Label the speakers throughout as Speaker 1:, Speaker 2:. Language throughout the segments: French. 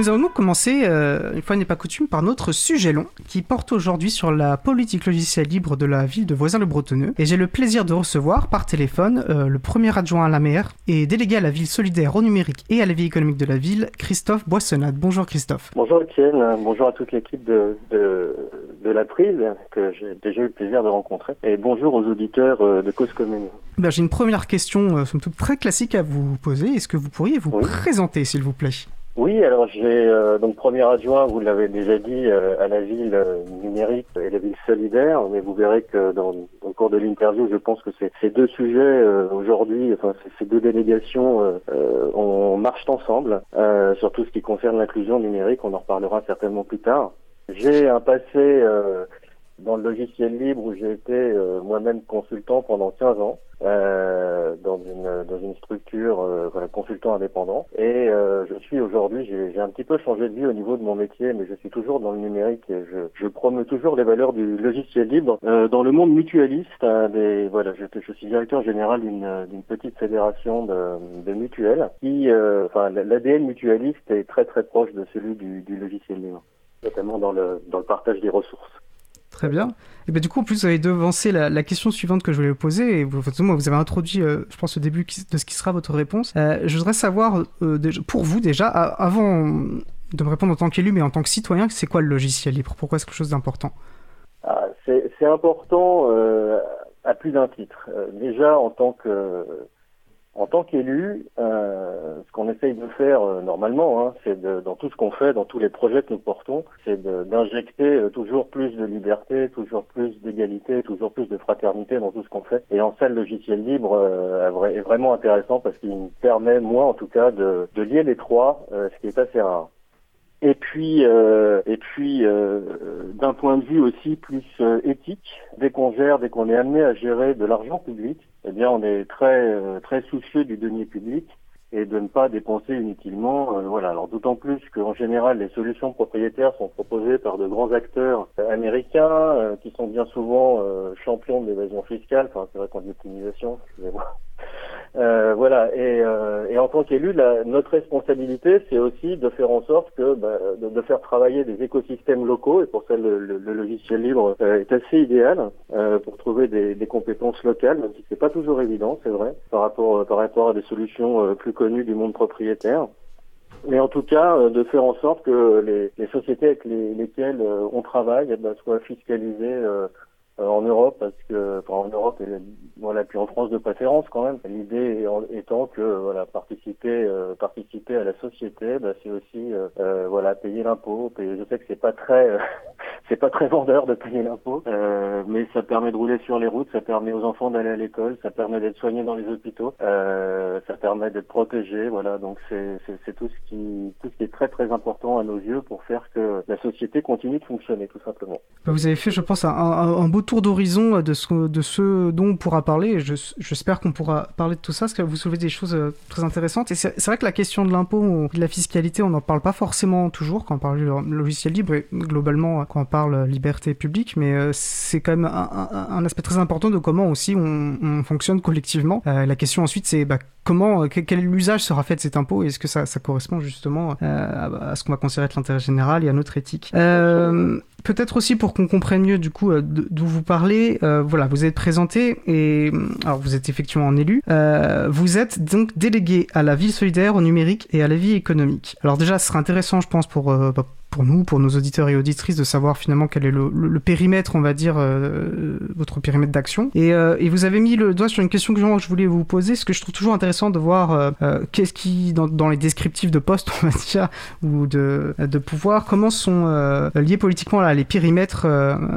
Speaker 1: Nous allons donc commencer, euh, une fois n'est pas coutume, par notre sujet long, qui porte aujourd'hui sur la politique logicielle libre de la ville de Voisin-le-Bretonneux. Et j'ai le plaisir de recevoir par téléphone euh, le premier adjoint à la maire et délégué à la ville solidaire au numérique et à la vie économique de la ville, Christophe Boissonnade. Bonjour Christophe.
Speaker 2: Bonjour Étienne, bonjour à toute l'équipe de, de, de, la prise que j'ai déjà eu le plaisir de rencontrer. Et bonjour aux auditeurs euh, de Cause Commune.
Speaker 1: Ben, j'ai une première question, somme toute très classique à vous poser. Est-ce que vous pourriez vous présenter, s'il vous plaît?
Speaker 2: Oui, alors j'ai euh, donc premier adjoint, vous l'avez déjà dit, euh, à la ville euh, numérique et la ville solidaire, mais vous verrez que dans, dans le cours de l'interview, je pense que ces deux sujets aujourd'hui, enfin ces deux délégations, on marche ensemble sur tout ce qui concerne l'inclusion numérique. On en reparlera certainement plus tard. J'ai un passé dans le logiciel libre où j'ai été euh, moi-même consultant pendant 15 ans euh, dans une dans une structure euh, voilà, consultant indépendant. Et euh, je suis aujourd'hui j'ai un petit peu changé de vie au niveau de mon métier mais je suis toujours dans le numérique et je, je promeux toujours les valeurs du logiciel libre. Dans le monde mutualiste hein, des voilà je, je, suis directeur général d'une d'une petite fédération de, de mutuelles qui enfin l'ADN mutualiste est très très proche de celui du, du logiciel libre notamment dans le dans le partage des ressources
Speaker 1: Très bien. Et ben du coup, en plus, vous avez devancé la, question suivante que je voulais vous poser. Et vous, vous avez introduit, euh, je pense, au début de ce qui sera votre réponse. Euh, je voudrais savoir, euh, pour vous déjà, avant de me répondre en tant qu'élu, mais en tant que citoyen, c'est quoi le logiciel libre? Pourquoi c'est quelque chose d'important?
Speaker 2: Ah, C'est important à plus d'un titre. déjà, en tant que en tant qu'élu, euh, ce qu'on essaye de faire euh, normalement, hein, c'est dans tout ce qu'on fait, dans tous les projets que nous portons, c'est d'injecter euh, toujours plus de liberté, toujours plus d'égalité, toujours plus de fraternité dans tout ce qu'on fait. Et en ça, le logiciel libre est vraiment intéressant parce qu'il me permet, moi en tout cas, de, lier les trois, ce qui est assez rare. Et puis, et puis d'un point de vue aussi plus éthique, dès qu'on gère, dès qu'on est amené à gérer de l'argent public, eh bien, on est très très soucieux du denier public et de ne pas dépenser inutilement. voilà. Alors d'autant plus qu'en général, les solutions propriétaires sont proposées par de grands acteurs américains qui sont bien souvent champions de l'évasion fiscale. Enfin, c'est vrai qu'on dit optimisation, excusez-moi. Euh, voilà. Et, euh, et, en tant qu'élu, notre responsabilité, c'est aussi de faire en sorte que bah, de, faire travailler des écosystèmes locaux. Et pour ça, le, le, logiciel libre euh, est assez idéal euh, pour trouver des, des, compétences locales, même si c'est pas toujours évident, c'est vrai, par rapport par rapport à des solutions plus connues du monde propriétaire. Mais en tout cas, de faire en sorte que les, les sociétés avec les, lesquelles on travaille eh ben, soient fiscalisées euh, en Europe parce que enfin, en Europe et voilà puis en France de préférence quand même. L'idée étant que voilà participer euh, participer à la société bah, c'est aussi euh, voilà payer l'impôt. Je sais que c'est pas très c'est pas très vendeur de payer l'impôt. Mais ça permet de rouler sur les routes ça permet aux enfants d'aller à l'école ça permet d'être soignés dans les hôpitaux ça permet d'être protégé voilà. Donc c'est c'est tout ce qui tout ce qui est très très important à nos yeux pour faire que la société continue de fonctionner tout simplement.
Speaker 1: Vous avez fait je pense un beau tour d'horizon de ce, de ce dont on pourra parler. J'espère qu'on pourra parler de tout ça, parce que vous soulevez des choses euh, très intéressantes. Et c'est vrai que la question de l'impôt, de la fiscalité, on n'en parle pas forcément toujours quand on parle du logiciel libre et globalement quand on parle liberté publique, mais euh, c'est quand même un, aspect très important de comment aussi on, fonctionne collectivement. Euh, la question ensuite, c'est bah, comment, quel l'usage sera fait de cet impôt et est-ce que ça, correspond justement à, ce qu'on va considérer être l'intérêt général et à notre éthique. Peut-être aussi pour qu'on comprenne mieux du coup d'où vous parlez. Euh, voilà, vous êtes présenté et alors vous êtes effectivement en élu. Euh, vous êtes donc délégué à la ville solidaire, au numérique et à la vie économique. Alors déjà, ce serait intéressant, je pense, pour euh, bah, pour nous, pour nos auditeurs et auditrices, de savoir finalement quel est le, périmètre, on va dire, euh, votre périmètre d'action. Et, euh, et, vous avez mis le doigt sur une question que je voulais vous poser, ce que je trouve toujours intéressant de voir euh, qu'est-ce qui, dans, dans, les descriptifs de poste, on va dire, ou de, de pouvoir, comment sont liés politiquement là, les périmètres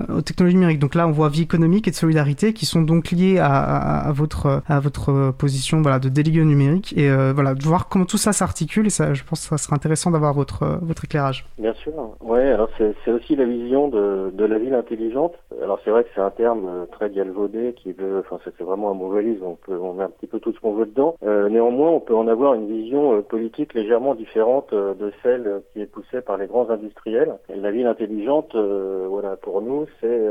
Speaker 1: aux technologies numériques. Donc là, on voit vie économique et de solidarité qui sont donc liés à, à, votre, à votre position voilà, de délégué numérique. Et voilà, de voir comment tout ça s'articule. Et ça, je pense que ça sera intéressant d'avoir votre, votre éclairage.
Speaker 2: Sûr. Ouais, alors c'est aussi la vision de, de la ville intelligente. Alors c'est vrai que c'est un terme euh, très galvaudé qui veut, enfin c'est vraiment un mot valise, on on met un petit peu tout ce qu'on veut dedans. Euh, néanmoins, on peut en avoir une vision euh, politique légèrement différente de celle qui est poussée par les grands industriels. Et la ville intelligente, voilà, pour nous, c'est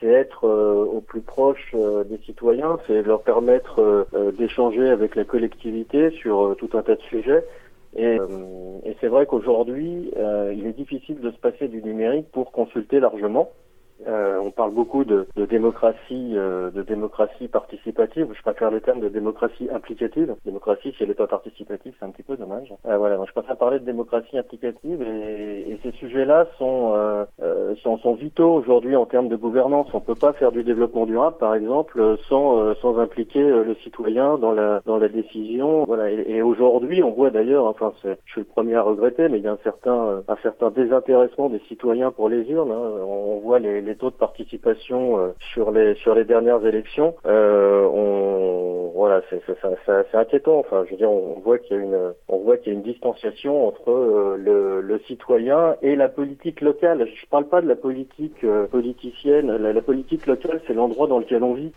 Speaker 2: c'est être au plus proche des citoyens, c'est leur permettre d'échanger avec la collectivité sur tout un tas de sujets Et, et c'est vrai qu'aujourd'hui, il est difficile de se passer du numérique pour consulter largement. Euh, on parle beaucoup de, de démocratie, euh, de démocratie participative. Je préfère le terme de démocratie implicative. Démocratie, si elle n'est pas participative, c'est un petit peu dommage. Euh, voilà, donc je préfère parler de démocratie implicative et, et ces sujets-là sont, euh, euh, sont, sont vitaux aujourd'hui en termes de gouvernance. On peut pas faire du développement durable, par exemple, sans sans impliquer le citoyen dans la dans la décision. Voilà, et, aujourd'hui, on voit d'ailleurs, enfin, je suis le premier à regretter, mais il y a un certain un certain désintéressement des citoyens pour les urnes. Hein. On voit les, les taux de participation euh, sur les sur les dernières élections, euh, on voilà, c'est inquiétant. Enfin, je veux dire, on voit qu'il y a une on voit qu'il y a une distanciation entre euh, le, le, citoyen et la politique locale. Je parle pas de la politique politicienne. La, la, politique locale, c'est l'endroit dans lequel on vit.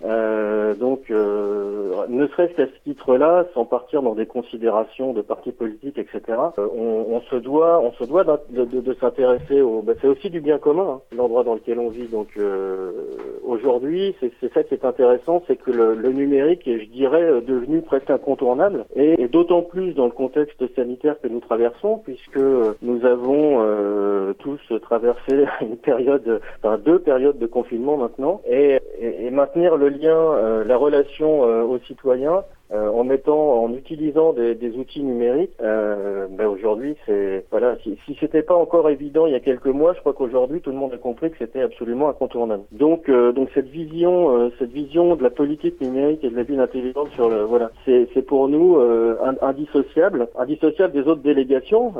Speaker 2: donc, ne serait-ce qu'à ce titre-là, sans partir dans des considérations de partis politiques, etc. On, on, se doit on se doit de, de, de s'intéresser au. Ben, c'est aussi du bien commun, hein, l'endroit dans lequel on vit. Donc euh, aujourd'hui, c'est ça qui est intéressant, c'est que le, le, numérique est, je dirais, euh, devenu presque incontournable, et, et d'autant plus dans le contexte sanitaire que nous traversons, puisque nous avons euh, tous traversé une période, enfin deux périodes de confinement maintenant, et, et, et maintenir le lien, euh, la relation aux citoyens euh, en mettant, en utilisant des, des outils numériques, euh, ben aujourd'hui, c'est voilà. Si, si c'était pas encore évident il y a quelques mois, je crois qu'aujourd'hui tout le monde a compris que c'était absolument incontournable. Donc, euh, donc cette vision, euh, cette vision de la politique numérique et de la ville intelligente sur le, voilà, c'est pour nous euh, indissociable, indissociable des autres délégations.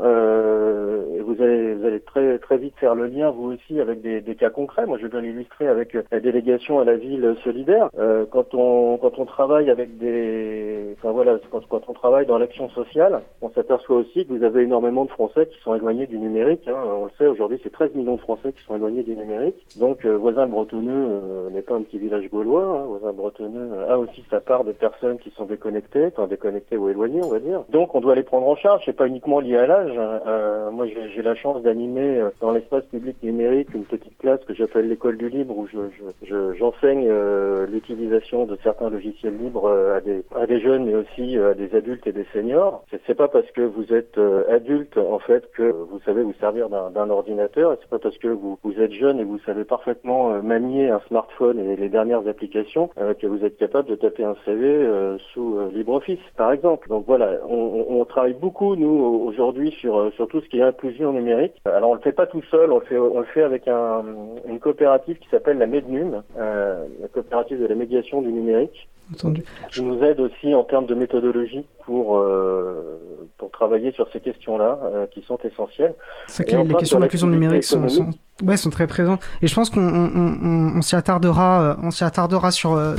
Speaker 2: et vous allez, vous allez très très vite faire le lien vous aussi avec des, des cas concrets. Moi, je vais l'illustrer avec la délégation à la ville solidaire. quand on quand on travaille avec des enfin voilà, quand, quand, on travaille dans l'action sociale, on s'aperçoit aussi que vous avez énormément de Français qui sont éloignés du numérique. Hein. On le sait, aujourd'hui, c'est 13 millions de Français qui sont éloignés du numérique. Donc, euh, voisin bretonneux euh, n'est pas un petit village gaulois. Hein. Voisin bretonneux a aussi sa part de personnes qui sont déconnectées, enfin déconnectées ou éloignées, on va dire. Donc, on doit les prendre en charge. C'est pas uniquement lié à l'âge. Hein. Euh, moi, j'ai la chance d'animer euh, dans l'espace public numérique une petite classe que j'appelle l'école du libre, où j'enseigne je, je, euh, l'utilisation de certains logiciels libres à des des jeunes, mais aussi euh, à des adultes et des seniors. C'est pas parce que vous êtes euh, adulte en fait que vous savez vous servir d'un ordinateur, et c'est pas parce que vous, vous êtes jeune et vous savez parfaitement euh, manier un smartphone et les dernières applications que vous êtes capable de taper un CV sous LibreOffice, par exemple. Donc voilà, on, on travaille beaucoup nous aujourd'hui sur sur tout ce qui est inclusion numérique. Alors on le fait pas tout seul, on le fait on le fait avec un, une coopérative qui s'appelle la MEDNUM, la coopérative de la médiation du numérique. Entendu. Qui nous aide aussi en termes de méthodologie pour euh, pour travailler sur ces questions-là euh, qui sont essentielles.
Speaker 1: C'est que les, questions d'inclusion numérique sont, sont, ouais, sont très présentes et je pense qu'on on, on, on s'y attardera euh, on s'y attardera sur euh,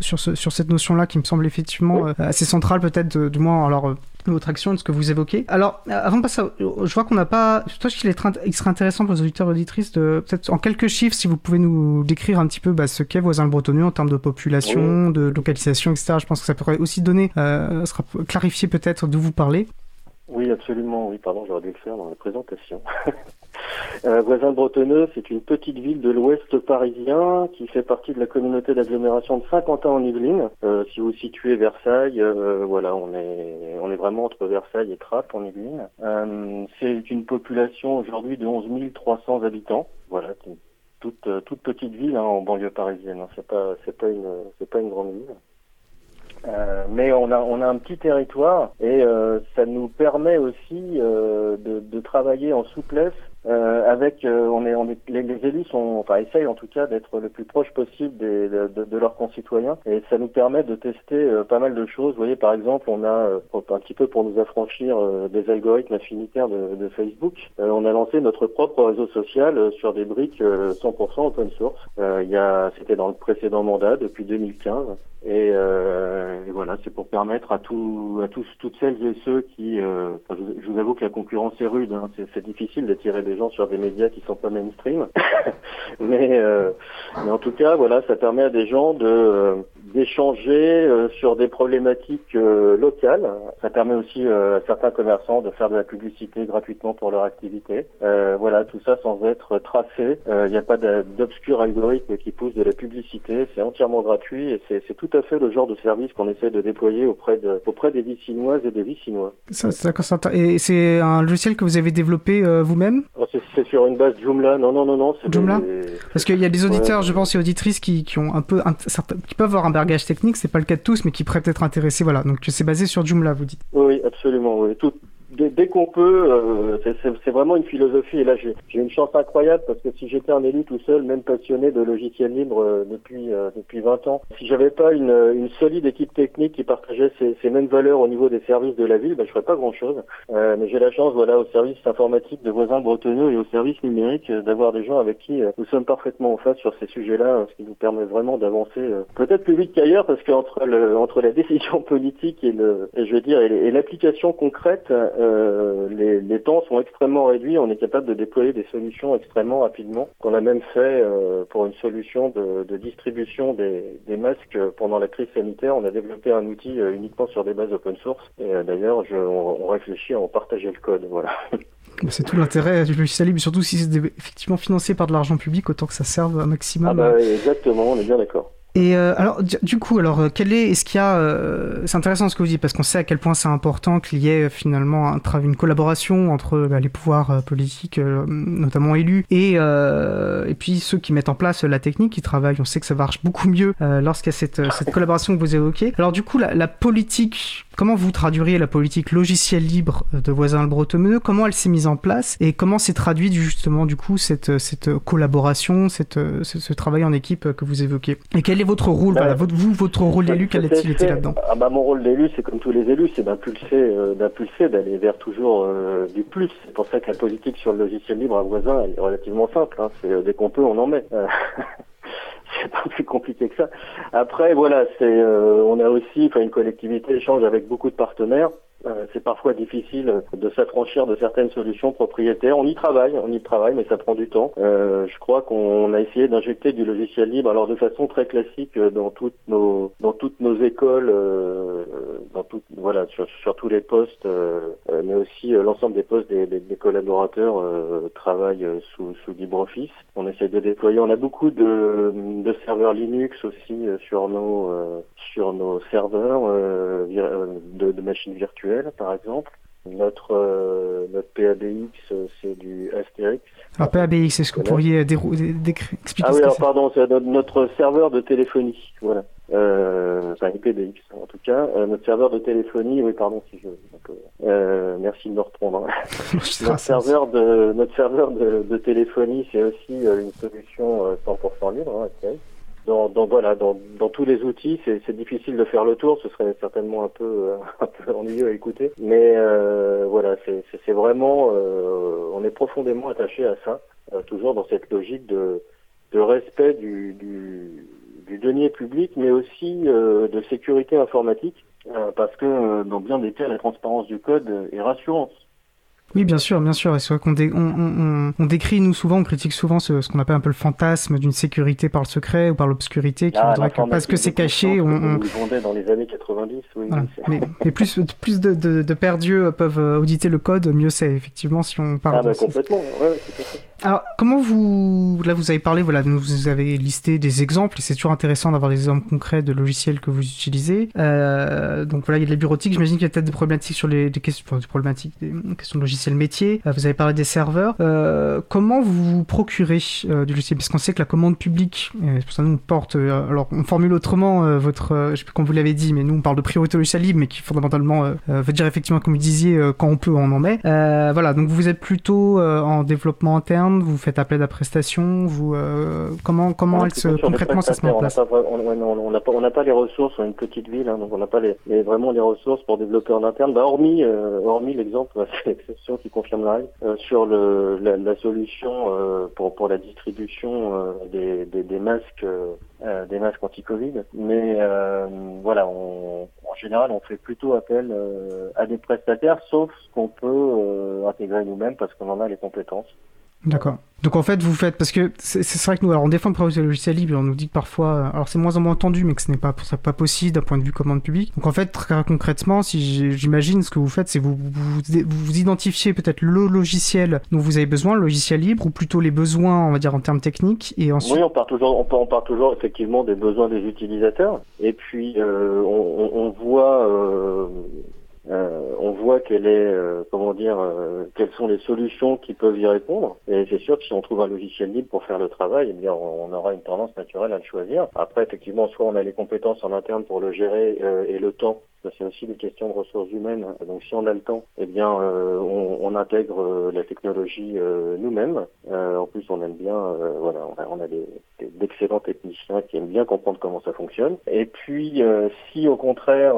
Speaker 1: sur ce, sur cette notion-là qui me semble effectivement assez centrale peut-être du moins alors votre action de ce que vous évoquez. Alors, avant de passer, à, je vois qu'on n'a pas. Je pense qu'il est il serait intéressant pour les auditeurs et auditrices de peut-être en quelques chiffres, si vous pouvez nous décrire un petit peu bah, ce qu'est voisin le bretonneux en termes de population, oui. de localisation, etc. Je pense que ça pourrait aussi donner, euh, sera clarifier peut-être d'où vous parlez.
Speaker 2: Oui, absolument. Oui, pardon, j'aurais dû le faire dans la présentation. euh, Voisin Bretonneux, c'est une petite ville de l'ouest parisien qui fait partie de la communauté d'agglomération de Saint-Quentin en Yvelines. Euh, si vous situez Versailles, euh, voilà, on est on est vraiment entre Versailles et Trappes en Yvelines. C'est une population aujourd'hui de 11 300 habitants. Voilà, toute toute petite ville hein, en banlieue parisienne. Hein. C'est pas c'est pas c'est pas une grande ville. Euh, mais on a on a un petit territoire et euh, ça nous permet aussi euh, de, de, travailler en souplesse euh, avec euh, on est on est les, les, élus sont enfin essayent en tout cas d'être le plus proche possible des, de, de, leurs concitoyens et ça nous permet de tester pas mal de choses. Vous voyez par exemple on a un petit peu pour nous affranchir des algorithmes affinitaires de, de Facebook, on a lancé notre propre réseau social sur des briques 100% open source. il y a c'était dans le précédent mandat depuis 2015 et, euh, et, voilà, c'est pour permettre à, tout, à tous, toutes celles et ceux qui, euh, je, vous avoue que la concurrence est rude, hein, c'est difficile d'attirer des gens sur des médias qui sont pas mainstream, mais, euh, mais en tout cas, voilà, ça permet à des gens de, d'échanger sur des problématiques locales. Ça permet aussi à certains commerçants de faire de la publicité gratuitement pour leur activité. voilà, tout ça sans être tracé. Il n'y a pas d'obscur algorithme qui pousse de la publicité. C'est entièrement gratuit et c'est tout à fait le genre de service qu'on essaie de déployer auprès, de, auprès des Vicinoises et des Vicinois.
Speaker 1: Ça, et c'est un logiciel que vous avez développé vous-même?
Speaker 2: C'est sur une base Joomla. Non, non, non, non.
Speaker 1: Joomla Parce qu'il y a des auditeurs, je pense, et auditrices qui, qui ont un peu, qui peuvent avoir un bagage technique. C'est pas le cas de tous, mais qui pourraient être intéressés. Voilà. Donc c'est basé sur Joomla, vous dites.
Speaker 2: Oui, absolument. Oui. Dès, qu'on peut, euh, c'est vraiment une philosophie. Et là, j'ai une chance incroyable parce que si j'étais un élu tout seul, même passionné de logiciels libres euh, depuis euh, depuis 20 ans, si j'avais pas une, une solide équipe technique qui partageait ces, ces mêmes valeurs au niveau des services de la ville, ben, je ferais pas grand-chose. mais j'ai la chance, voilà, au service informatique de voisins bretonneux et au service numérique, d'avoir des gens avec qui nous sommes parfaitement en face sur ces sujets-là, ce qui nous permet vraiment d'avancer peut-être plus vite qu'ailleurs parce qu'entre entre la décision politique et le, et je veux dire, et l'application concrète. Euh, les, les, temps sont extrêmement réduits. On est capable de déployer des solutions extrêmement rapidement. On a même fait euh, pour une solution de, de distribution des, des, masques pendant la crise sanitaire. On a développé un outil euh, uniquement sur des bases open source. Et d'ailleurs, on, on, réfléchit à en partager le code. Voilà.
Speaker 1: C'est tout l'intérêt du logiciel libre, surtout si c'est effectivement financé par de l'argent public, autant que ça serve un maximum.
Speaker 2: Ah bah, exactement, on est bien d'accord.
Speaker 1: Et euh, alors, du coup, alors, euh, quel est, est-ce qu'il y a, euh, c'est intéressant ce que vous dites parce qu'on sait à quel point c'est important qu'il y ait finalement un, une collaboration entre bah, les pouvoirs politiques, notamment élus, et et puis ceux qui mettent en place la technique, qui travaillent. On sait que ça marche beaucoup mieux lorsqu'il y a cette, cette collaboration que vous évoquez. Alors, du coup, la, la politique Comment vous traduiriez la politique logicielle libre de Voisin le Bretonneux Comment elle s'est mise en place? Et comment s'est traduit justement du coup cette, cette collaboration, cette, ce, travail en équipe que vous évoquez? Et quel est votre rôle voilà, Vous, votre rôle d'élu, quel est-il été là-dedans
Speaker 2: ah bah, Mon rôle d'élu, c'est comme tous les élus, c'est d'impulser, euh, d'impulser, d'aller vers toujours euh, du plus. C'est pour ça que la politique sur le logiciel libre à Voisin elle est relativement simple. Hein. C'est euh, dès qu'on peut, on en met. c'est pas plus compliqué que ça. Après, voilà, c'est, on a aussi, une collectivité échange avec beaucoup de partenaires. Euh, c'est parfois difficile de s'affranchir de certaines solutions propriétaires. On y travaille, on y travaille, mais ça prend du temps. Euh, je crois qu'on a essayé d'injecter du logiciel libre, alors de façon très classique dans toutes nos dans toutes nos écoles, euh, dans voilà sur, sur tous les postes, euh, mais aussi l'ensemble des postes des, des, des collaborateurs travaillent sous sous LibreOffice. On essaie de déployer. On a beaucoup de, de serveurs Linux aussi sur nos sur nos serveurs de, de machines virtuelles par exemple. Notre, euh, notre PABX, c'est du Asterix.
Speaker 1: Alors PABX, est-ce que vous pourriez expliquer
Speaker 2: Ah oui, alors pardon, c'est notre, serveur de téléphonie, voilà. Euh, enfin, PBX en tout cas. Euh, notre serveur de téléphonie, oui, pardon si je. Euh, merci de me reprendre. Hein. notre serveur de notre serveur de, de téléphonie, c'est aussi une solution 100% libre, hein, dans, dans, voilà, dans, dans, tous les outils, c'est difficile de faire le tour. Ce serait certainement un peu, euh, un peu ennuyeux à écouter. Mais euh, voilà, c'est vraiment, euh, on est profondément attaché à ça, euh, toujours dans cette logique de, de respect du, du, du denier public, mais aussi de sécurité informatique, parce que dans bien des cas, la transparence du code est rassurante.
Speaker 1: Oui, bien sûr, bien sûr. Et c'est vrai qu'on on, on, décrit, nous, souvent, on critique souvent ce, ce qu'on appelle un peu le fantasme d'une sécurité par le secret ou par l'obscurité, qui ah, voudrait que parce que c'est caché, on... on...
Speaker 2: dans les années 90, oui.
Speaker 1: mais, mais, plus, plus de, de, de perdus peuvent auditer le code, mieux c'est, effectivement, si on parle
Speaker 2: ah, bah, complètement, ouais,
Speaker 1: alors, comment vous, là, vous avez parlé, voilà, vous avez listé des exemples, et c'est toujours intéressant d'avoir des exemples concrets de logiciels que vous utilisez. Euh, donc voilà, il y a de la bureautique, j'imagine qu'il y a peut-être des problématiques sur les, des questions, des problématiques, des questions de logiciels métiers. Euh, vous avez parlé des serveurs. Euh, comment vous vous procurez euh, du logiciel? Parce qu'on sait que la commande publique, c'est pour ça que nous on porte, euh, alors on formule autrement votre, je sais plus comment vous l'avez dit, mais nous on parle de priorité logiciel libre, mais qui fondamentalement veut dire effectivement, comme vous disiez, quand on peut, on en met. voilà, donc vous êtes plutôt en développement interne vous faites appel à prestation, vous euh, comment comment elle se concrètement ça se met en place
Speaker 2: On n'a pas, on pas, les ressources, on est une petite ville, hein, donc on n'a pas les, vraiment les ressources pour développer en interne. Bah, hormis euh, hormis l'exemple, c'est l'exception qui confirme la règle euh, sur le, la, la solution pour pour la distribution des, des, des, masques des masques anti-Covid. Mais voilà, on, en général, on fait plutôt appel à des prestataires, sauf ce qu'on peut intégrer nous-mêmes parce qu'on en a les compétences.
Speaker 1: D'accord. Donc en fait, vous faites parce que c'est vrai que nous, alors on défend le projet logiciel libre, on nous dit que parfois, euh, alors c'est moins en moins entendu, mais que ce n'est pas ça pas possible d'un point de vue commande publique. Donc en fait, très concrètement, si j'imagine ce que vous faites, c'est vous, vous vous, identifiez peut-être le logiciel dont vous avez besoin, le logiciel libre, ou plutôt les besoins, on va dire en termes techniques, et ensuite.
Speaker 2: Oui, on part toujours, on part, on part toujours effectivement des besoins des utilisateurs, et puis euh, on, on, voit. Euh, euh, on voit quelle est, euh, comment dire, euh, quelles sont les solutions qui peuvent y répondre. Et c'est sûr que si on trouve un logiciel libre pour faire le travail, eh bien, on, aura une tendance naturelle à le choisir. Après, effectivement, soit on a les compétences en interne pour le gérer et le temps c'est aussi des questions de ressources humaines. Donc si on a le temps, eh bien euh, on, intègre euh, la technologie euh, nous-mêmes. en plus, on aime bien, voilà, on a, des, d'excellents techniciens qui aiment bien comprendre comment ça fonctionne. Et puis si au contraire,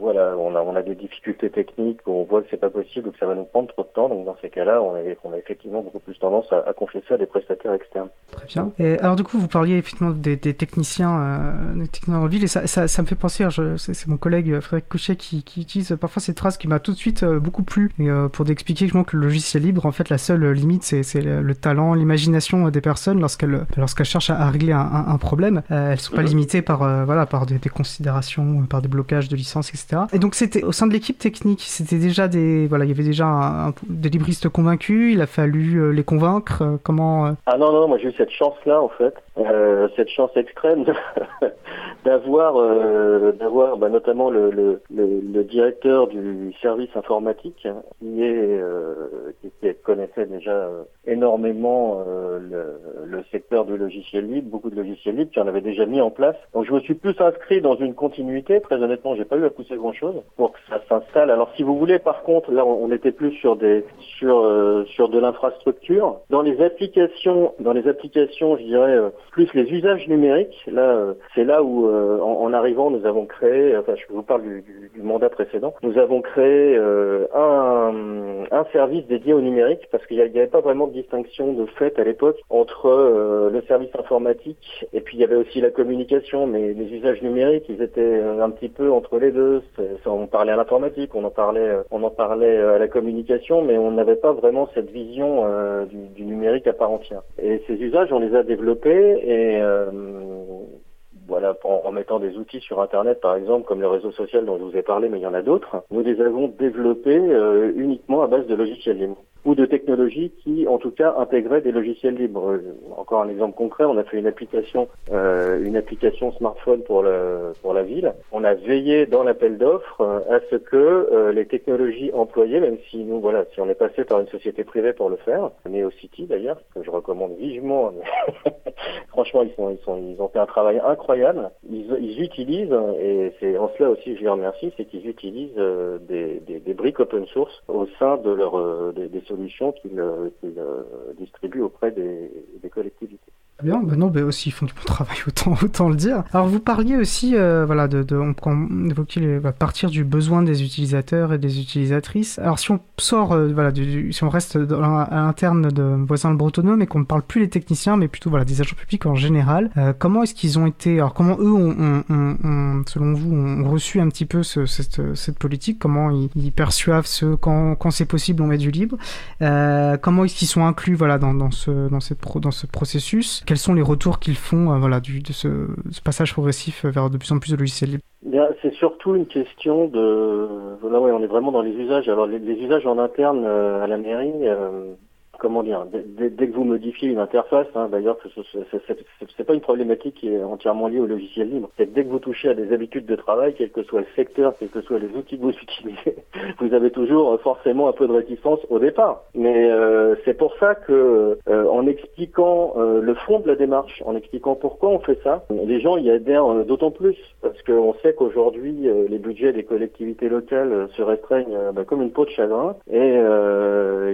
Speaker 2: voilà, on a, des difficultés techniques, on voit que c'est pas possible ou que ça va nous prendre trop de temps, donc dans ces cas-là, on a, effectivement beaucoup plus tendance à, confier ça à des prestataires externes.
Speaker 1: Très bien. Alors du coup, vous parliez effectivement des, techniciens, des techniciens en ville, et ça, ça, ça me fait penser, c'est mon collègue Frédéric Couchet qui, qui, utilise parfois cette phrase qui m'a tout de suite euh, beaucoup plu. Et, euh, pour expliquer que le logiciel libre, en fait, la seule limite, c'est le, talent, l'imagination des personnes lorsqu'elles lorsqu'elles cherchent à, régler un, problème. Euh, elles sont pas limitées par voilà par des, considérations, par des blocages de licence, etc. Et donc c'était au sein de l'équipe technique, c'était déjà des voilà, il y avait déjà des libristes convaincus. Il a fallu les convaincre. comment
Speaker 2: Ah non non, moi j'ai eu cette chance là en fait, cette chance extrême d'avoir d'avoir bah, notamment le, le le, directeur du service informatique qui est euh, qui, connaissait déjà euh, énormément euh, le, secteur du logiciel libre, beaucoup de logiciels libres qui en avait déjà mis en place. Donc je me suis plus inscrit dans une continuité. Très honnêtement, j'ai pas eu à pousser grand chose pour que ça s'installe. Alors si vous voulez, par contre, là on était plus sur des sur sur de l'infrastructure. Dans les applications, dans les applications, je dirais plus les usages numériques. Là, c'est là où en, arrivant, nous avons créé. Enfin, je vous parle du, du mandat précédent, nous avons créé euh, un, un, service dédié au numérique parce qu'il n'y avait pas vraiment de distinction de fait à l'époque entre euh, le service informatique et puis il y avait aussi la communication, mais les usages numériques, ils étaient euh, un petit peu entre les deux. On parlait à l'informatique, on en parlait, on en parlait à la communication, mais on n'avait pas vraiment cette vision du, du, numérique à part entière. Et ces usages, on les a développés et voilà, en, mettant des outils sur Internet, par exemple, comme le réseau social dont je vous ai parlé, mais il y en a d'autres, nous les avons développés euh, uniquement à base de logiciels libres ou de technologies qui, en tout cas, intégraient des logiciels libres. Euh, encore un exemple concret, on a fait une application, euh, une application smartphone pour le, pour la ville. On a veillé dans l'appel d'offres à ce que les technologies employées, même si nous, voilà, si on est passé par une société privée pour le faire, NeoCity d'ailleurs, que je recommande vivement. Franchement, ils sont, ils sont, ils ont fait un travail incroyable. Ils, ils utilisent, et c'est en cela aussi je les remercie, c'est qu'ils utilisent des, des, des, briques open source au sein de leur des, des euh, distribuent auprès des collectivités.
Speaker 1: Bien, ben non, ben aussi ils font du bon travail, autant, autant le dire. Alors vous parliez aussi, euh, voilà, de, de on, on évoquait à partir du besoin des utilisateurs et des utilisatrices. Alors si on sort, euh, voilà, du, si on reste à l'interne de Voisin le Bretonneau, mais qu'on ne parle plus les techniciens, mais plutôt voilà des agents publics en général, euh, comment est-ce qu'ils ont été, alors comment eux, ont, ont, selon vous, ont reçu un petit peu ce, cette, cette, politique? Comment ils, ils, perçoivent ce quand, quand c'est possible, on met du libre? Comment est-ce qu'ils sont inclus, voilà, dans, dans ce cette dans ce processus? Quels sont les retours qu'ils font euh, voilà, du, de ce, passage progressif vers de plus en plus de logiciels libres?
Speaker 2: C'est surtout une question de. Là, ouais, on est vraiment dans les usages. Alors, les, usages en interne euh, à la mairie, euh, comment dire, dès, que vous modifiez une interface, hein, d'ailleurs, c'est pas une problématique qui est entièrement liée au logiciel libre. C'est dès que vous touchez à des habitudes de travail, quel que soit le secteur, quels que soient les outils que vous utilisez, vous avez toujours euh, forcément un peu de réticence au départ. Mais euh, c'est pour ça que, euh, en expliquant le fond de la démarche, en expliquant pourquoi on fait ça, les gens y adhèrent d'autant plus parce qu'on sait qu'aujourd'hui les budgets des collectivités locales se restreignent bah, comme une peau de chagrin et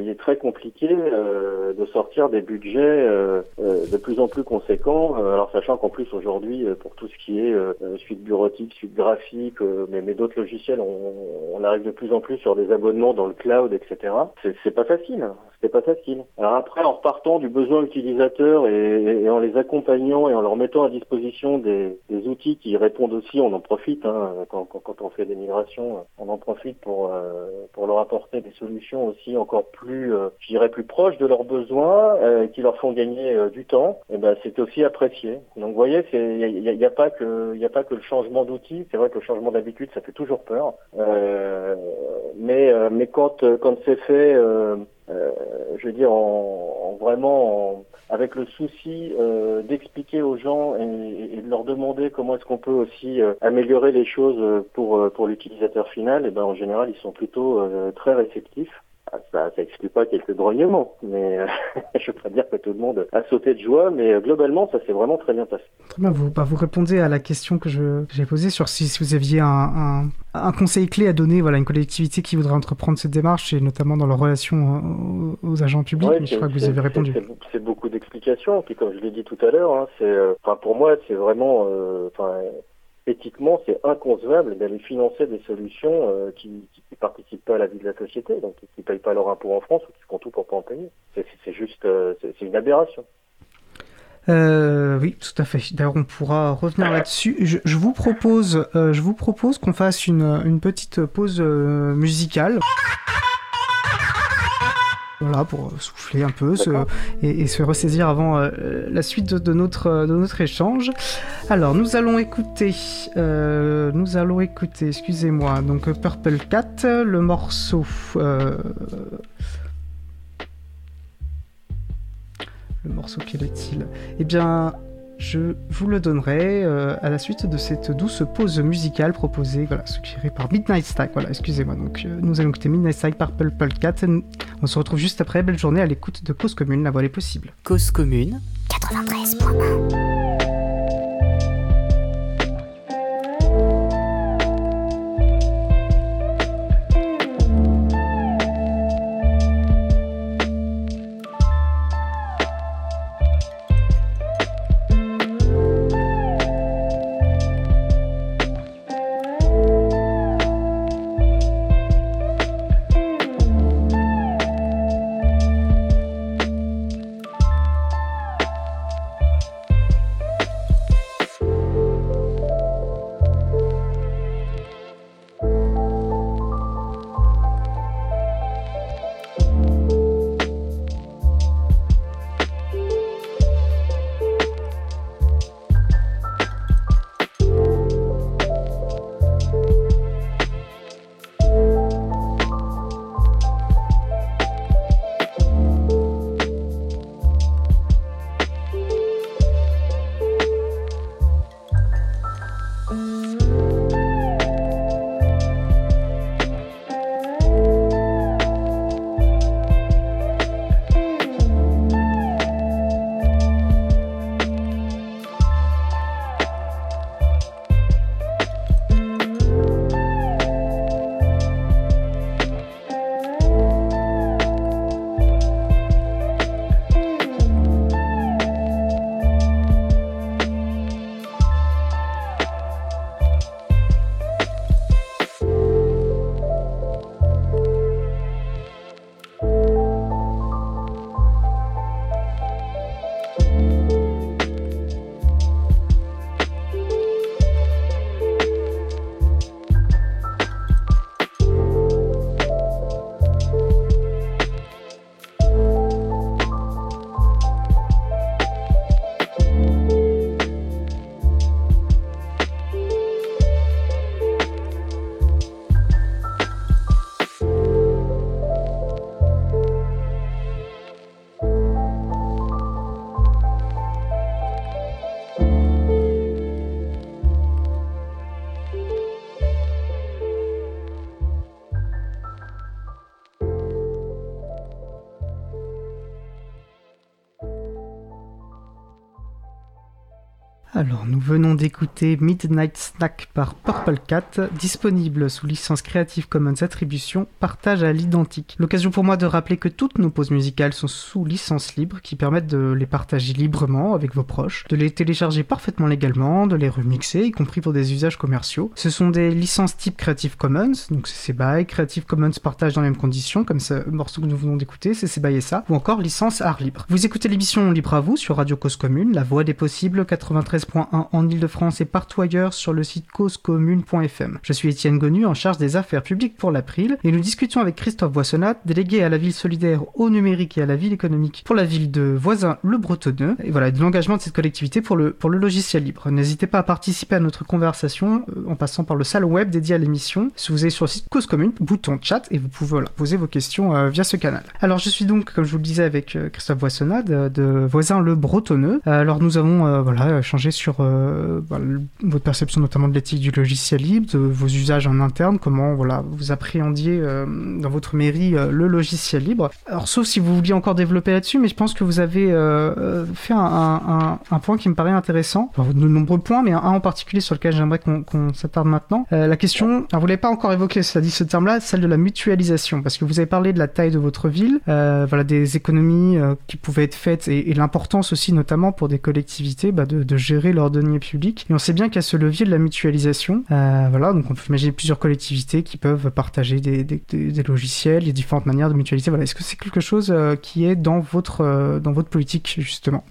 Speaker 2: il est très compliqué euh, de sortir des budgets euh, euh, de plus en plus conséquents. alors sachant qu'en plus aujourd'hui, pour tout ce qui est suite bureautique, suite graphique, mais, mais d'autres logiciels, on, on, arrive de plus en plus sur des abonnements dans le cloud, etc. C'est pas facile. C'est pas facile. Alors après, en repartant du besoin utilisateur et, et, en les accompagnant et en leur mettant à disposition des, des outils qui répondent aussi, on en profite hein, quand, quand, quand, on fait des migrations, on en profite pour euh, pour leur apporter des solutions aussi encore plus, euh, je dirais, plus proches de leurs besoins, euh, qui leur font gagner du temps. Et ben c'est aussi apprécié. Donc vous voyez, il n'y a, a, pas que il a pas que le changement d'outils. C'est vrai que le changement d'habitude, ça fait toujours peur. mais mais quand quand c'est fait euh, je veux dire, en, vraiment avec le souci euh, d'expliquer aux gens et, de leur demander comment est-ce qu'on peut aussi euh, améliorer les choses pour pour l'utilisateur final, et ben en général ils sont plutôt très réceptifs. Ah, ça, ça exclut pas quelques grognements, mais euh, je peux pas dire que tout le monde a sauté de joie, mais euh, globalement, ça s'est vraiment très bien passé.
Speaker 1: Très bien, vous, bah, vous répondez à la question que j'ai posée sur si, si, vous aviez un, un, conseil clé à donner voilà, à une collectivité qui voudrait entreprendre cette démarche, et notamment dans leur relation aux, agents publics, mais je crois que vous avez répondu.
Speaker 2: C'est beaucoup d'explications, puis comme je l'ai dit tout à l'heure, hein, euh, pour moi, c'est vraiment, enfin éthiquement, c'est inconcevable d'aller financer des solutions euh, qui ne participent pas à la vie de la société, donc qui ne payent pas leur impôt en France ou qui font tout pour pas en payer. C'est juste, euh, c'est une aberration.
Speaker 1: Euh, oui, tout à fait. D'ailleurs, on pourra revenir là-dessus. Je, je, vous propose, je vous propose qu'on fasse une, une petite pause musicale. Voilà, pour souffler un peu et, se ressaisir avant euh, la suite de, notre, de notre échange. Alors, nous allons écouter, euh, nous allons écouter, excusez-moi, donc Purple Cat, le morceau. Euh, le morceau, quel est-il? Eh bien, je vous le donnerai euh, à la suite de cette douce pause musicale proposée, voilà, suggérée par Midnight Stack. Voilà, excusez-moi. Donc, euh, nous allons écouter Midnight Stack par Purple Cat. On se retrouve juste après. Belle journée à l'écoute de Cause Commune, la voix est possible.
Speaker 3: Cause Commune 93.1
Speaker 1: venons d'écouter Midnight Snack par Purple Cat, disponible sous licence Creative Commons Attribution, partage à l'identique. L'occasion pour moi de rappeler que toutes nos pauses musicales sont sous licence libre, qui permettent de les partager librement avec vos proches, de les télécharger parfaitement légalement, de les remixer, y compris pour des usages commerciaux. Ce sont des licences type Creative Commons, donc c'est by Creative Commons partage dans les mêmes conditions, comme ce morceau que nous venons d'écouter, c'est by et ça, ou encore licence art libre. Vous écoutez l'émission Libre à vous sur Radio Cause Commune, la voix des possibles 93 en Ile-de-France et partout ailleurs sur le site causecommune.fm. Je suis Étienne Gonu en charge des affaires publiques pour l'April et nous discutons avec Christophe Boissonnat, délégué à la ville solidaire au numérique et à la ville économique pour la ville de Voisin-le Bretonneux et voilà, de l'engagement de cette collectivité pour le, pour le logiciel libre. N'hésitez pas à participer à notre conversation euh, en passant par le salon web dédié à l'émission. Si vous allez sur le site Cause Commune, bouton chat et vous pouvez poser vos questions euh, via ce canal. Alors je suis donc, comme je vous le disais, avec euh, Christophe Boissonnat de, de Voisin-le Bretonneux. alors nous avons voilà, changé sur euh, bah, votre perception notamment de l'éthique du logiciel libre, de vos usages en interne, comment voilà, vous appréhendiez euh, dans votre mairie euh, le logiciel libre. Alors sauf si vous vouliez encore développer là-dessus, mais je pense que vous avez fait un, point qui me paraît intéressant, de nombreux points, mais un, en particulier sur lequel j'aimerais qu'on s'attarde maintenant. la question, alors vous l'avez pas encore évoqué, ça dit ce terme-là, celle de la mutualisation, parce que vous avez parlé de la taille de votre ville, voilà des économies qui pouvaient être faites et, l'importance aussi notamment pour des collectivités bah, de, gérer leurs deniers Et on sait bien a ce levier de la mutualisation. Euh, voilà, donc on peut imaginer plusieurs collectivités qui peuvent partager des, logiciels, les différentes manières de mutualiser. Voilà, est-ce que c'est quelque chose euh, qui est dans votre, euh, dans votre politique justement?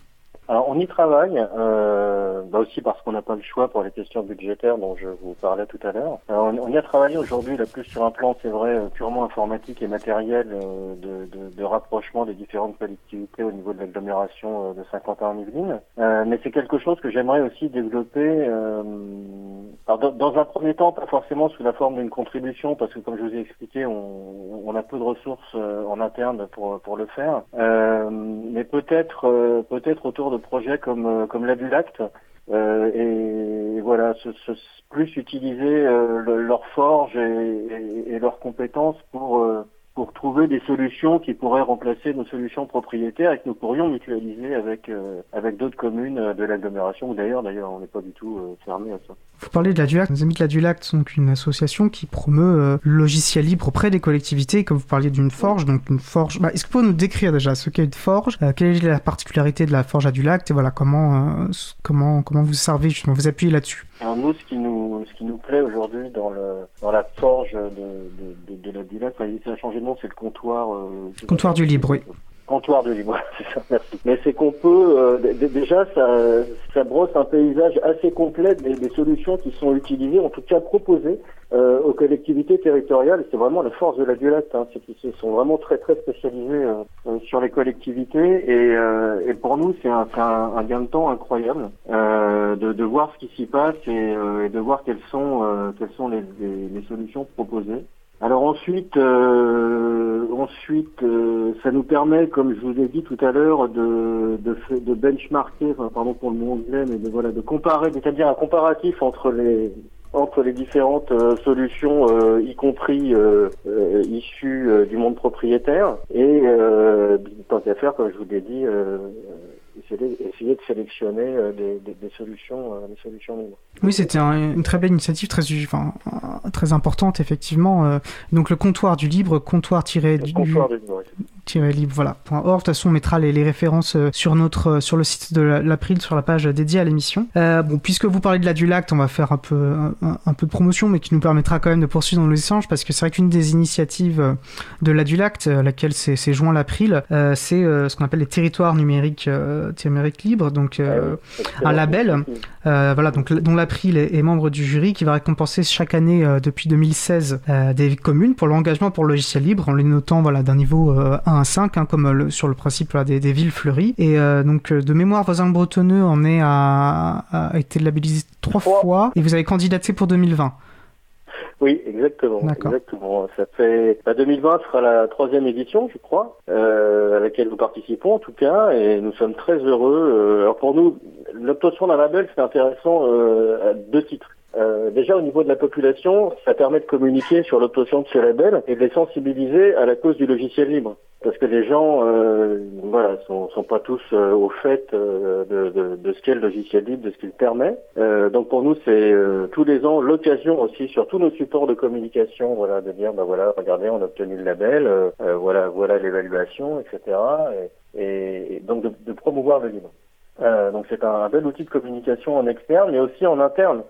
Speaker 2: Alors on y travaille, euh, bah aussi parce qu'on n'a pas le choix pour les questions budgétaires dont je vous parlais tout à l'heure. On, on, y a travaillé aujourd'hui là plus sur un plan, c'est vrai, euh, purement informatique et matériel euh, de, de, de, rapprochement des différentes collectivités au niveau de l'agglomération euh, de Saint-Quentin-en-Yvelines. Euh, mais c'est quelque chose que j'aimerais aussi développer. Alors dans, un premier temps, pas forcément sous la forme d'une contribution, parce que comme je vous ai expliqué, on, on a peu de ressources en interne pour pour le faire. mais peut-être peut-être autour de projets comme euh, comme l'Adulact euh, et, voilà, ce, ce, plus utiliser euh, leur forge et, et, leurs compétences pour pour trouver des solutions qui pourraient remplacer nos solutions propriétaires et que nous pourrions mutualiser avec avec d'autres communes de l'agglomération ou d'ailleurs d'ailleurs on n'est pas du tout fermé à ça.
Speaker 1: Vous parlez de la Dulac. Nos amis de la Dulac sont une association qui promeut le logiciel libre auprès des collectivités. Comme vous parliez d'une forge, donc une forge. Bah, Est-ce que vous pouvez nous décrire déjà ce qu'est une forge Quelle est la particularité de la forge à Dulac Et voilà comment comment comment vous servez justement vous appuyez là-dessus?
Speaker 2: Alors nous, ce qui nous ce qui nous plaît aujourd'hui dans le dans la forge de de, de, la Dulac, ça a changé c'est le comptoir.
Speaker 1: comptoir du libre, oui
Speaker 2: comptoir de libre, c'est ça, merci. Mais c'est qu'on peut, euh, déjà, ça, ça brosse un paysage assez complet des, des, solutions qui sont utilisées, en tout cas proposées euh, aux collectivités territoriales. C'est vraiment la force de la Duelette, hein, c'est qu'ils sont vraiment très très spécialisés euh, sur les collectivités. Et, et pour nous, c'est un, un, un, gain de temps incroyable de, de, voir ce qui s'y passe et, et, de voir quelles sont, quelles sont les, les, les solutions proposées. Alors ensuite, euh, ensuite, euh, ça nous permet, comme je vous ai dit tout à l'heure, de, de, de benchmarker, enfin, pardon pour le mot anglais, mais de voilà, de comparer, c'est-à-dire un comparatif entre les entre les différentes euh, solutions, euh, y compris euh, issues du monde propriétaire, et tant qu'à faire, comme je vous l'ai dit, essayer, de sélectionner euh, des, solutions, euh, des solutions libres.
Speaker 1: Oui, c'était une très belle initiative, très, enfin, très importante, effectivement. donc le comptoir du libre, comptoir tiré du,
Speaker 2: comptoir du libre,
Speaker 1: libre voilà .org. De toute façon on mettra les, références sur notre sur le site de l'April sur la page dédiée à l'émission bon puisque vous parlez de la Dulact on va faire un peu un, peu de promotion mais qui nous permettra quand même de poursuivre dans nos échanges parce que c'est vrai qu'une des initiatives de la Dulact à laquelle s'est joint l'April c'est ce qu'on appelle les territoires numériques numérique libre, donc euh, un label, euh, voilà, donc dont l'April est, est, membre du jury qui va récompenser chaque année euh, depuis 2016 des communes pour l'engagement pour le logiciel libre en les notant voilà d'un niveau 1 à 5 hein, comme le, sur le principe des, des, villes fleuries et donc de mémoire voisin bretonneux en est à, a été labellisé trois fois et vous avez candidaté pour 2020.
Speaker 2: Oui, exactement. Exactement. Ça fait 2020 bah, sera la troisième édition, je crois, euh, à laquelle nous participons en tout cas, et nous sommes très heureux. Euh, alors pour nous, l'obtention d'un label, c'est intéressant euh, à deux titres. Euh, déjà au niveau de la population, ça permet de communiquer sur l'obtention de ce label et de les sensibiliser à la cause du logiciel libre. Parce que les gens, euh, voilà, sont, sont pas tous euh, au fait euh, de, de, de, ce qu'est le logiciel libre, de ce qu'il permet. donc pour nous, c'est tous les ans l'occasion aussi sur tous nos supports de communication, voilà, de dire, bah voilà, regardez, on a obtenu le label, voilà, voilà l'évaluation, etc. Et, et, donc de, de, promouvoir le libre. donc c'est un bel outil de communication en externe, mais aussi en interne.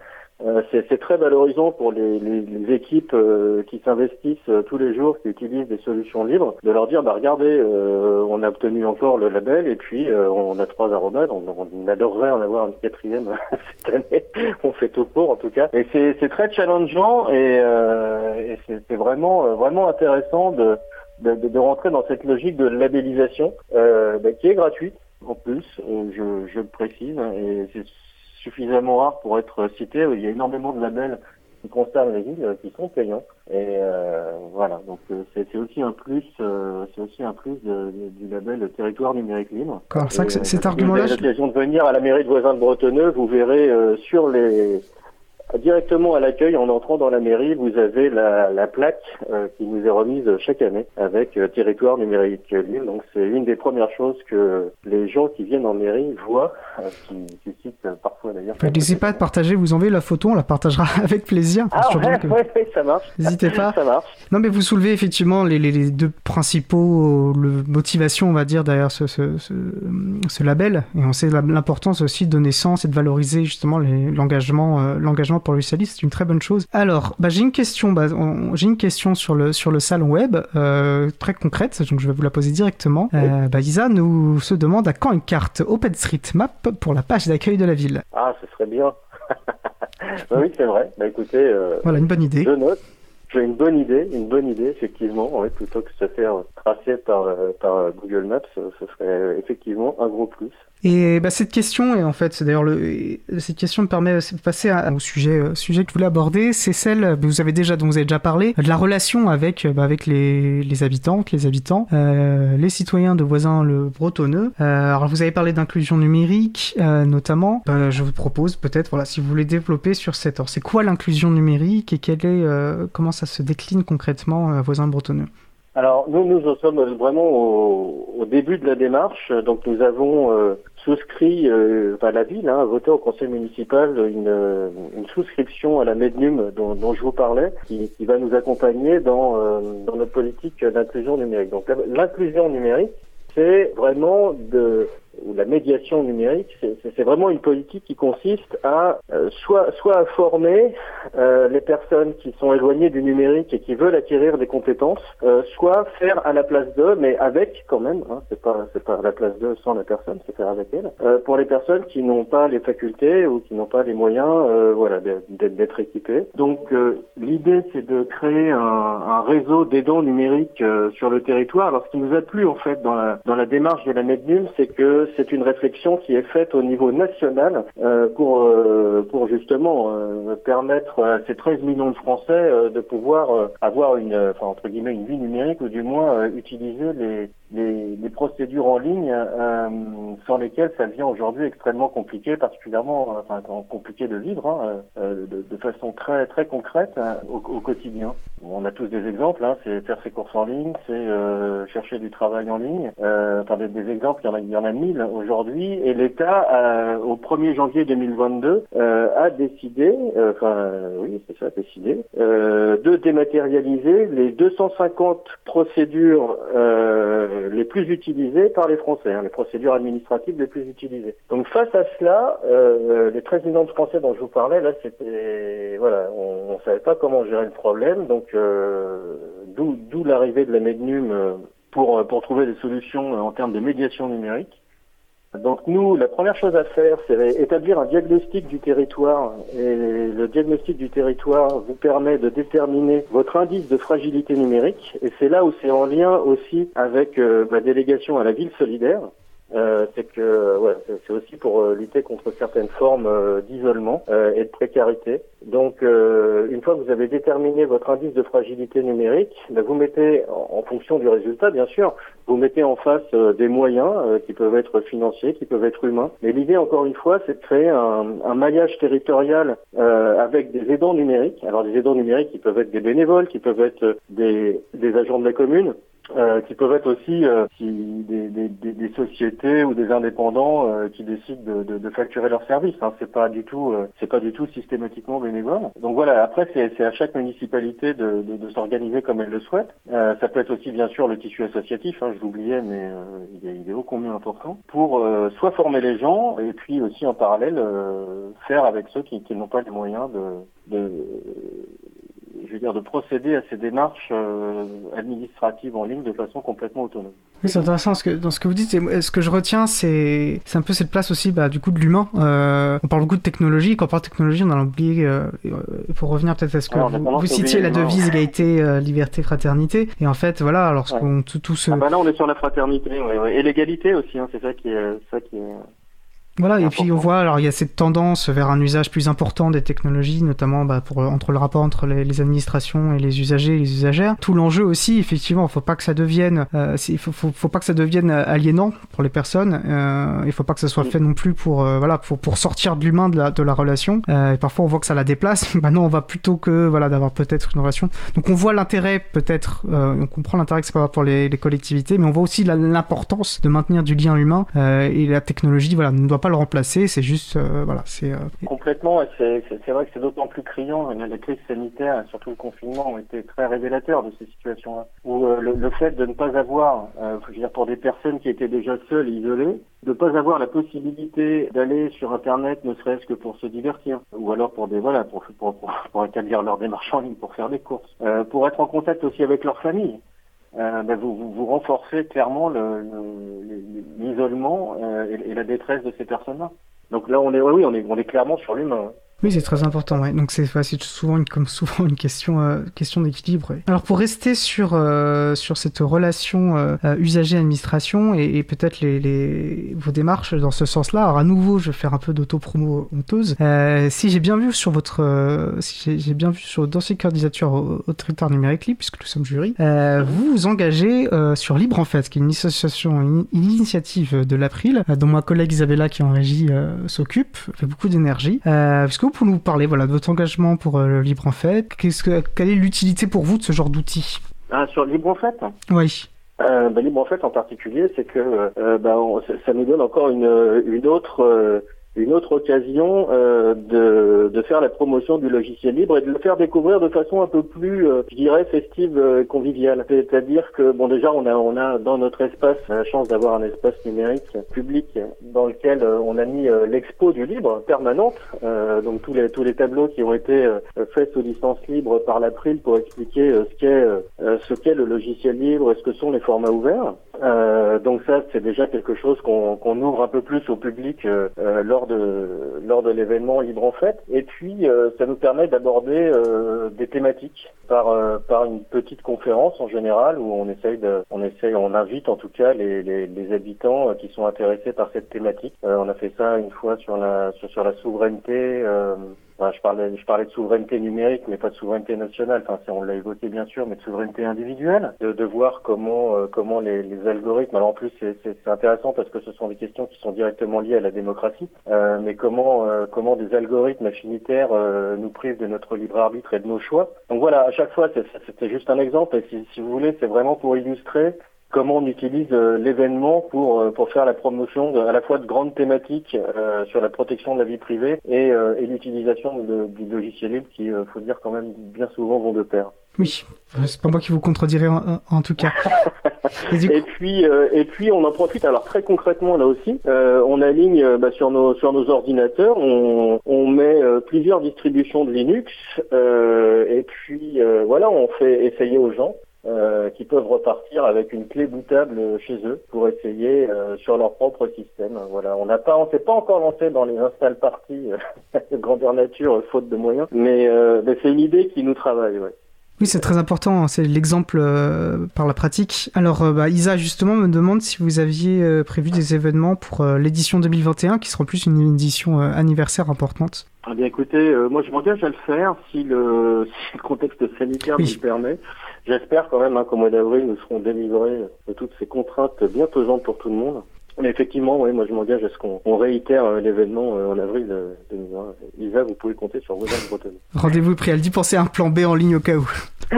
Speaker 2: Euh, c'est très valorisant pour les, les, les équipes euh, qui s'investissent euh, tous les jours, qui utilisent des solutions libres, de leur dire bah regardez, on a obtenu encore le label et puis on a trois aromades, on, on, adorerait en avoir une quatrième cette année. on fait tout pour en tout cas. Et c'est très challengeant et, et c'est vraiment vraiment intéressant de, de, de, rentrer dans cette logique de labellisation bah, qui est gratuite en plus, je, je le précise, et c'est suffisamment rare pour être cité. Il y a énormément de labels qui concernent les villes qui sont payants. Et euh, voilà, donc euh, c'est aussi un plus, euh, c'est aussi un plus du label territoire numérique libre.
Speaker 1: ça, cet argument-là.
Speaker 2: Vous avez l'occasion de venir à la mairie de Voisin de Bretonneux, vous verrez sur les Directement à l'accueil, en entrant dans la mairie, vous avez la, la plaque euh, qui nous est remise chaque année avec euh, territoire numérique libre. Donc c'est une des premières choses que les gens qui viennent en mairie voient, euh, qui suscite parfois d'ailleurs.
Speaker 1: N'hésitez pas à partager, vous envoyez la photo, on la partagera avec plaisir.
Speaker 2: Ah ouais, ça marche.
Speaker 1: N'hésitez pas.
Speaker 2: ça marche.
Speaker 1: Non mais vous soulevez effectivement les, les, deux principaux le, motivations, on va dire, derrière ce, ce, ce, ce label. Et on sait l'importance aussi de donner sens et de valoriser justement l'engagement l'engagement pour le salis, c'est une très bonne chose. Alors, bah, j'ai une question, bah, j'ai une question sur le sur le salon web euh, très concrète, donc je vais vous la poser directement. Euh, bah, Isa nous se demande à quand une carte OpenStreetMap pour la page d'accueil de la ville.
Speaker 2: Ah, ce serait bien. Bah oui, c'est vrai. Bah écoutez, euh,
Speaker 1: voilà une bonne idée.
Speaker 2: Je note. J'ai une bonne idée, une bonne idée effectivement. Ouais, plutôt que de se faire tracer par par Google Maps, ce serait effectivement un gros plus.
Speaker 1: Et bah, cette question, et en fait, c'est d'ailleurs le, cette question me permet de passer au sujet, euh, sujet que je voulais aborder, c'est celle, vous avez déjà, dont vous avez déjà parlé, de la relation avec, bah, avec les, les habitants, les habitants, euh, les citoyens de voisins le bretonneux. Euh, alors, vous avez parlé d'inclusion numérique, euh, notamment. Bah, je vous propose peut-être, voilà, si vous voulez développer sur cette, alors, c'est quoi l'inclusion numérique et quelle est, euh, comment ça se décline concrètement euh, voisins bretonneux?
Speaker 2: Alors nous, nous en sommes vraiment au, au, début de la démarche. Donc nous avons euh, souscrit, euh, enfin la ville hein, voté au conseil municipal une, une souscription à la MEDNUM dont, dont, je vous parlais, qui, qui va nous accompagner dans, euh, dans notre politique d'inclusion numérique. Donc l'inclusion numérique, c'est vraiment de ou la médiation numérique, c'est vraiment une politique qui consiste à euh, soit soit à former euh, les personnes qui sont éloignées du numérique et qui veulent acquérir des compétences, euh, soit faire à la place d'eux, mais avec quand même, hein, c'est pas c'est pas à la place d'eux sans la personne, c'est faire avec elle. pour les personnes qui n'ont pas les facultés ou qui n'ont pas les moyens, voilà, d'être équipées. Donc l'idée c'est de créer un, un réseau d'aidants numériques sur le territoire. Alors ce qui nous a plu en fait dans la dans la démarche de la MEDNUM, c'est que c'est une réflexion qui est faite au niveau national euh, pour euh, pour justement euh, permettre à ces 13 millions de Français de pouvoir avoir une enfin entre guillemets une vie numérique ou du moins utiliser les les, les, procédures en ligne euh, sans lesquelles ça devient aujourd'hui extrêmement compliqué, particulièrement enfin compliqué de vivre hein, euh, de, de, façon très très concrète hein, au, au, quotidien. On a tous des exemples, hein, c'est faire ses courses en ligne, c'est euh, chercher du travail en ligne. Euh, enfin des, des, exemples, il y en a, il y en a mille aujourd'hui. Et l'État, euh, au 1er janvier 2022, a décidé, enfin oui c'est ça, décidé, de dématérialiser les 250 procédures euh, les plus utilisées par les Français, hein, les procédures administratives les plus utilisées. Donc face à cela, euh, les 13 millions de Français dont je vous parlais, là, c'était voilà, on, ne savait pas comment gérer le problème, donc euh, d'où l'arrivée de la MEDNUM euh, pour pour trouver des solutions en termes de médiation numérique. Donc nous, la première chose à faire, c'est établir un diagnostic du territoire. Et le diagnostic du territoire vous permet de déterminer votre indice de fragilité numérique. Et c'est là où c'est en lien aussi avec euh, ma délégation à la ville solidaire. Euh, c'est que ouais, c'est aussi pour euh, lutter contre certaines formes euh, d'isolement et de précarité. Donc, une fois que vous avez déterminé votre indice de fragilité numérique, ben, vous mettez, en, fonction du résultat, bien sûr, vous mettez en face des moyens qui peuvent être financiers, qui peuvent être humains. Mais l'idée, encore une fois, c'est de créer un, un maillage territorial avec des aidants numériques. Alors, des aidants numériques qui peuvent être des bénévoles, qui peuvent être des, des agents de la commune, euh, qui peuvent être aussi euh, des, des, des, sociétés ou des indépendants euh, qui décident de, de, de, facturer leurs services. Hein. C'est pas du tout, euh, c'est pas du tout systématiquement bénévole. Donc voilà. Après, c'est à chaque municipalité de, de s'organiser comme elle le souhaite. ça peut être aussi bien sûr le tissu associatif. Hein, je l'oubliais, mais il est, il, est, ô combien important pour soit former les gens et puis aussi en parallèle faire avec ceux qui, qui n'ont pas les moyens de, de je veux dire, de procéder à ces démarches euh, administratives en ligne de façon complètement autonome.
Speaker 1: Oui, c'est intéressant ce que, dans ce que vous dites. ce que je retiens, c'est un peu cette place aussi bah, du coup de l'humain. Euh, on parle beaucoup de technologie. Quand on parle de technologie, on a oublié. Euh, pour revenir peut-être à ce que vous, citiez la devise égalité, euh, liberté, fraternité. Et en fait, voilà, lorsqu'on tout, tout ce.
Speaker 2: Ah bah là, on est sur la fraternité et l'égalité aussi. Hein, c'est ça qui est, ça qui est
Speaker 1: voilà, et puis on voit, alors il y a cette tendance vers un usage plus important des technologies, notamment bah, pour, entre le rapport entre les, administrations et les usagers et les usagères. Tout l'enjeu aussi, effectivement, il faut pas que ça devienne, euh, il faut, faut, faut, pas que ça devienne aliénant pour les personnes. Euh, il faut pas que ça soit fait non plus pour, euh, voilà, pour, pour sortir de l'humain de la, de la relation. Euh, et parfois on voit que ça la déplace. bah non, on va plutôt que, voilà, d'avoir peut-être une relation. Donc on voit l'intérêt, peut-être, euh, on comprend l'intérêt que c'est pas pour les, les, collectivités, mais on voit aussi l'importance de maintenir du lien humain. et la technologie, voilà, ne doit pas remplacer, c'est juste, euh. Euh,
Speaker 2: Complètement, c'est vrai que c'est d'autant plus criant, la crise sanitaire surtout le confinement ont été très révélateurs de ces situations-là, où euh, le, fait de ne pas avoir, pour des personnes qui étaient déjà seules isolées, de ne pas avoir la possibilité d'aller sur Internet, ne serait-ce que pour se divertir, ou alors pour des voilà, pour, pour établir leur démarche en ligne, pour faire des courses, pour être en contact aussi avec leur famille. Euh, ben vous, vous, renforcez clairement l'isolement euh, et, et, la détresse de ces personnes-là. Donc là, on est, oui, on est, on est clairement sur l'humain.
Speaker 1: Oui, c'est très important. Ouais. Donc c'est souvent une, comme souvent une question euh, question d'équilibre. Alors pour rester sur euh, sur cette relation euh, usager administration et, et peut-être les, les, vos démarches dans ce sens-là. Alors à nouveau, je vais faire un peu d'auto-promo honteuse. si j'ai bien vu sur votre si j'ai bien vu sur le dossier candidature au, au territoire numérique libre, puisque nous sommes jury, vous vous engagez sur Libre en fait, qui est une association, une, initiative de l'April, dont ma collègue Isabella qui en régie s'occupe, fait beaucoup d'énergie. puisque pour nous parler voilà, de votre engagement pour euh, le Libre en Fait Qu'est-ce que, Quelle est l'utilité pour vous de ce genre d'outil
Speaker 2: ah, Sur Libre en Fait
Speaker 1: Oui.
Speaker 2: Euh, bah, Libre en Fait en particulier, c'est que euh, bah, ça, nous donne encore une, une autre une autre occasion euh, de, de, faire la promotion du logiciel libre et de le faire découvrir de façon un peu plus, euh, je dirais, festive et conviviale. C'est-à-dire que, bon, déjà, on a, on a dans notre espace la chance d'avoir un espace numérique public dans lequel euh, on a mis euh, l'expo du libre permanente, donc tous les, tous les tableaux qui ont été faits sous licence libre par l'April pour expliquer ce qu'est ce qu'est le logiciel libre et ce que sont les formats ouverts. Donc ça, c'est déjà quelque chose qu'on qu'on ouvre un peu plus au public lors de lors de l'événement Libre en Fête. Et puis euh, ça nous permet d'aborder euh, des thématiques par euh, par une petite conférence en général où on essaye de on essaye on invite en tout cas les, les, les habitants qui sont intéressés par cette thématique. on a fait ça une fois sur la sur, sur la souveraineté je parlais, je parlais de souveraineté numérique, mais pas de souveraineté nationale. Enfin, on l'a évoqué bien sûr, mais de souveraineté individuelle, de, de voir comment, euh, comment les, les, algorithmes. Alors en plus, c'est intéressant parce que ce sont des questions qui sont directement liées à la démocratie. Euh, mais comment, euh, comment des algorithmes affinitaires euh, nous privent de notre libre arbitre et de nos choix. Donc voilà, à chaque fois, c'était juste un exemple. Et si, si vous voulez, c'est vraiment pour illustrer comment on utilise euh, l'événement pour euh, pour faire la promotion de, à la fois de grandes thématiques euh, sur la protection de la vie privée et, et l'utilisation du logiciel libre qui, faut dire quand même bien souvent vont de pair.
Speaker 1: Oui, c'est pas moi qui vous contredirai en, tout cas.
Speaker 2: et, puis et puis on en profite alors très concrètement là aussi, on aligne bah, sur nos sur nos ordinateurs, on, on met plusieurs distributions de Linux et puis voilà on fait essayer aux gens euh, qui peuvent repartir avec une clé bootable chez eux pour essayer euh, sur leur propre système. Voilà, on n'a pas, on s'est pas encore lancé dans les install parties euh, de grandeur nature faute de moyens, mais, mais c'est une idée qui nous travaille. Ouais.
Speaker 1: Oui, c'est très important, hein, c'est l'exemple euh, par la pratique. Alors, euh, bah, Isa, justement, me demande si vous aviez euh, prévu des événements pour l'édition 2021, qui sera en plus une édition anniversaire importante.
Speaker 2: Ah bien écoutez, moi je m'engage à le faire si le, si le contexte sanitaire nous le permet. J'espère quand même hein, qu'au mois d'avril, nous serons délivrés de toutes ces contraintes bien pesantes pour tout le monde. Mais effectivement, oui, moi je m'engage à ce qu'on réitère euh, l'événement euh, en avril 2020. Isa, vous pouvez compter sur vos bretonnes.
Speaker 1: Rendez-vous pris. Elle dit penser à un plan B en ligne au cas où.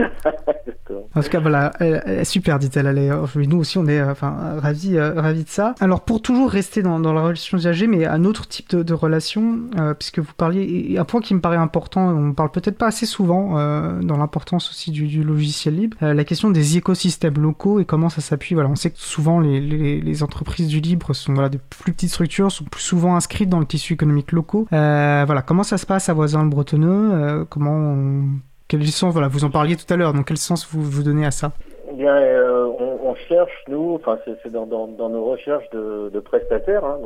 Speaker 1: en tout cas, voilà, super, dit-elle. Nous aussi, on est euh, enfin ravis, ravis de ça. Alors, pour toujours rester dans, dans la relation usagée, mais un autre type de, de relation, puisque vous parliez, un point qui me paraît important, on parle peut-être pas assez souvent dans l'importance aussi du, du, logiciel libre, la question des écosystèmes locaux et comment ça s'appuie. Voilà, on sait que souvent les, les, les entreprises du libre sont voilà, de plus petites structures, sont plus souvent inscrites dans le tissu économique locaux. Euh, voilà, comment ça se passe à Voisin-le-Bretonneux euh, Comment Quel sens, voilà, vous en parliez tout à l'heure, donc quel sens vous, vous donnez à ça?
Speaker 2: Eh bien, euh, on, cherche, nous, enfin, c'est dans, dans, nos recherches de, prestataires, hein,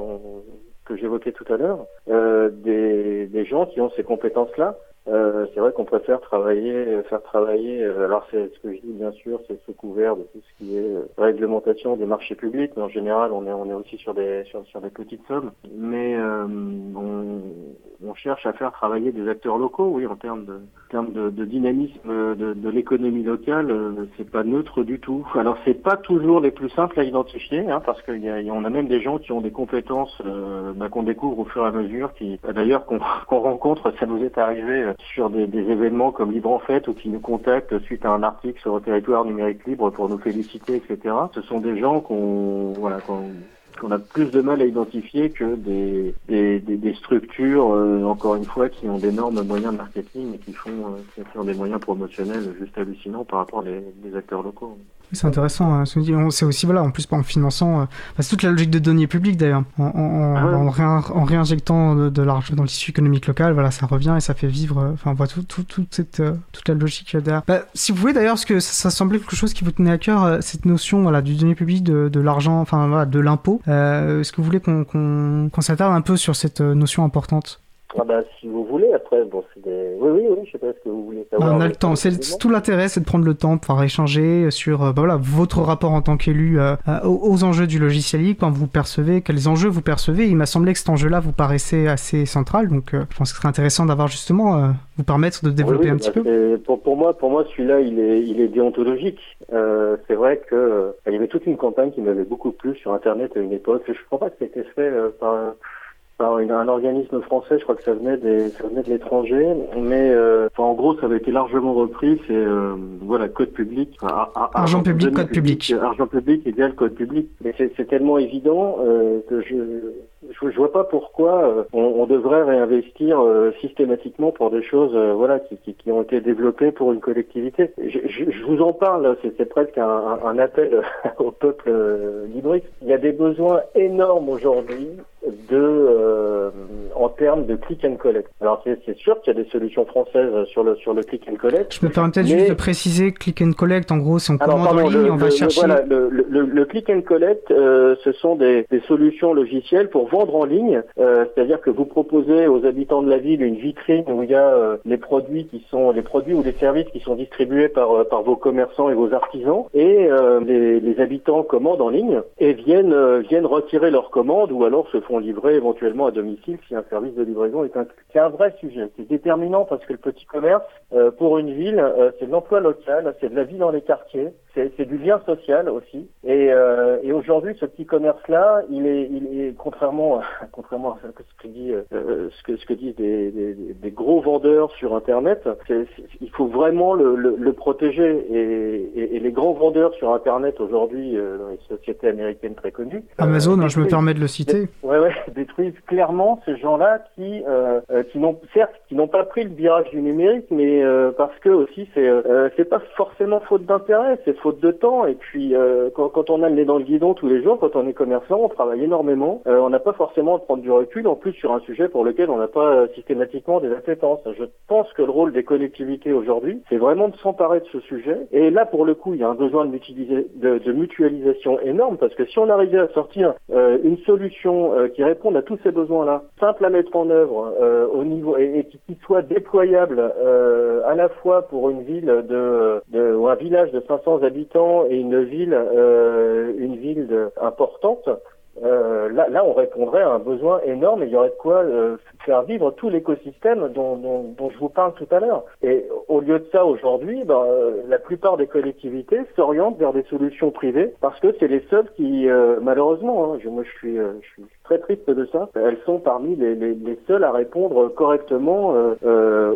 Speaker 2: que j'évoquais tout à l'heure, des, des gens qui ont ces compétences-là, euh, c'est vrai qu'on préfère travailler, faire travailler. Euh, alors c'est ce que je dis bien sûr, c'est sous couvert de tout ce qui est euh, réglementation des marchés publics, mais en général on est on est aussi sur des sur, sur des petites sommes. Mais on, on, cherche à faire travailler des acteurs locaux, oui, en termes de en termes de, dynamisme de, de l'économie locale, c'est pas neutre du tout. Alors c'est pas toujours les plus simples à identifier, hein, parce qu'il y, a, on a même des gens qui ont des compétences bah, qu'on découvre au fur et à mesure, qui d'ailleurs qu'on rencontre, ça nous est arrivé sur des, événements comme Libre en Fête ou qui nous contactent suite à un article sur le territoire numérique libre pour nous féliciter, etc. Ce sont des gens qu'on voilà, qu'on a plus de mal à identifier que des, des, structures, euh, encore une fois, qui ont d'énormes moyens de marketing et qui font, euh, qui ont des moyens promotionnels juste hallucinants par rapport aux acteurs locaux.
Speaker 1: C'est intéressant. Hein, sait aussi, voilà, en plus en finançant, euh, c'est toute la logique de données publiques d'ailleurs. En, en, ah en, réinjectant de, l'argent dans le tissu économique local, voilà, ça revient et ça fait vivre. Euh, enfin, on voit tout, tout, toute cette, euh, toute la logique derrière. Bah, si vous voulez d'ailleurs, parce que ça, semblait quelque chose qui vous tenait à cœur, cette notion, voilà, du données publiques, de, de l'argent, enfin, voilà, de l'impôt. Est-ce que vous voulez qu'on qu'on s'attarde un peu sur cette notion importante?
Speaker 2: Ah bah, si vous voulez, après, bon, c'est des... Oui, oui, oui, je sais pas ce que vous voulez savoir.
Speaker 1: on a le temps. C'est tout l'intérêt, c'est de prendre le temps pour échanger sur euh, bah, voilà, votre rapport en tant qu'élu euh, euh, aux, enjeux du logiciel libre, quand vous percevez, quels enjeux vous percevez. Il m'a semblé que cet enjeu-là vous paraissait assez central, donc je pense que ce serait intéressant d'avoir justement, vous permettre de développer un petit
Speaker 2: bah,
Speaker 1: peu.
Speaker 2: Pour, pour, moi, pour moi celui-là, il est, il est déontologique. c'est vrai que il y avait toute une campagne qui m'avait beaucoup plu sur Internet à une époque. Je ne crois pas que c'était fait par par un organisme français, je crois que ça venait des, ça venait de l'étranger, mais euh, enfin, en gros ça avait été largement repris. C'est euh, voilà code public,
Speaker 1: argent, public, code public,
Speaker 2: argent public égale code public. Mais c'est tellement évident euh, que je je, vois pas pourquoi euh, on, on, devrait réinvestir euh, systématiquement pour des choses euh, voilà qui, qui, qui, ont été développées pour une collectivité. Je, je, je vous en parle, c'est presque un, un, appel au peuple librique. Il y a des besoins énormes aujourd'hui de en termes de click and collect. Alors c'est sûr qu'il y a des solutions françaises sur le sur le click and collect.
Speaker 1: Je me permets peut-être juste de préciser click and collect. En gros, c'est on commande en ligne, on va chercher.
Speaker 2: Voilà, le, le, le, click and collect, ce sont des, des solutions logicielles pour vendre en ligne, euh, c'est-à-dire que vous proposez aux habitants de la ville une vitrine où il y a euh, les produits qui sont les produits ou les services qui sont distribués par euh, par vos commerçants et vos artisans et les, les, habitants commandent en ligne et viennent viennent retirer leurs commandes ou alors se font livrer éventuellement à domicile si un service de livraison est inclus. C'est un vrai sujet, c'est déterminant parce que le petit commerce pour une ville, c'est de l'emploi local, c'est de la vie dans les quartiers, c'est du lien social aussi. Et, et aujourd'hui, ce petit commerce-là, il est, il est contrairement contrairement à ce que, dit, euh, ce que, ce que disent des, des, des, gros vendeurs sur Internet, il faut vraiment le, le, le protéger. Et, et, les grands vendeurs sur Internet aujourd'hui, euh, dans les sociétés américaines très connues,
Speaker 1: Amazon, hein, je me permets de le citer,
Speaker 2: ouais, ouais, détruisent clairement ces gens-là qui, euh, qui n'ont certes, qui n'ont pas pris le virage du numérique, mais parce que aussi c'est c'est pas forcément faute d'intérêt, c'est faute de temps. Et puis quand, quand on a le nez dans le guidon tous les jours, quand on est commerçant, on travaille énormément, on n'a pas forcément prendre du recul, en plus sur un sujet pour lequel on n'a pas euh, systématiquement des appétences. Je pense que le rôle des collectivités aujourd'hui, c'est vraiment de s'emparer de ce sujet. Et là, pour le coup, il y a un besoin de, mutualisation énorme, parce que si on arrivait à sortir euh, une solution euh, qui réponde à tous ces besoins-là, simples à mettre en œuvre euh, au niveau et, qui soient déployables euh, à la fois pour une ville de, de ou un village de 500 habitants et une ville euh, une ville de- importante. Euh, là, là, on répondrait à un besoin énorme et il y aurait de quoi euh, faire vivre tout l'écosystème dont, dont, dont je vous parle tout à l'heure. Et au lieu de ça, aujourd'hui, ben, euh, la plupart des collectivités s'orientent vers des solutions privées parce que c'est les seules qui, euh, malheureusement, hein, je, moi je suis, euh, je suis très triste de ça, elles sont parmi les, les, les seules à répondre correctement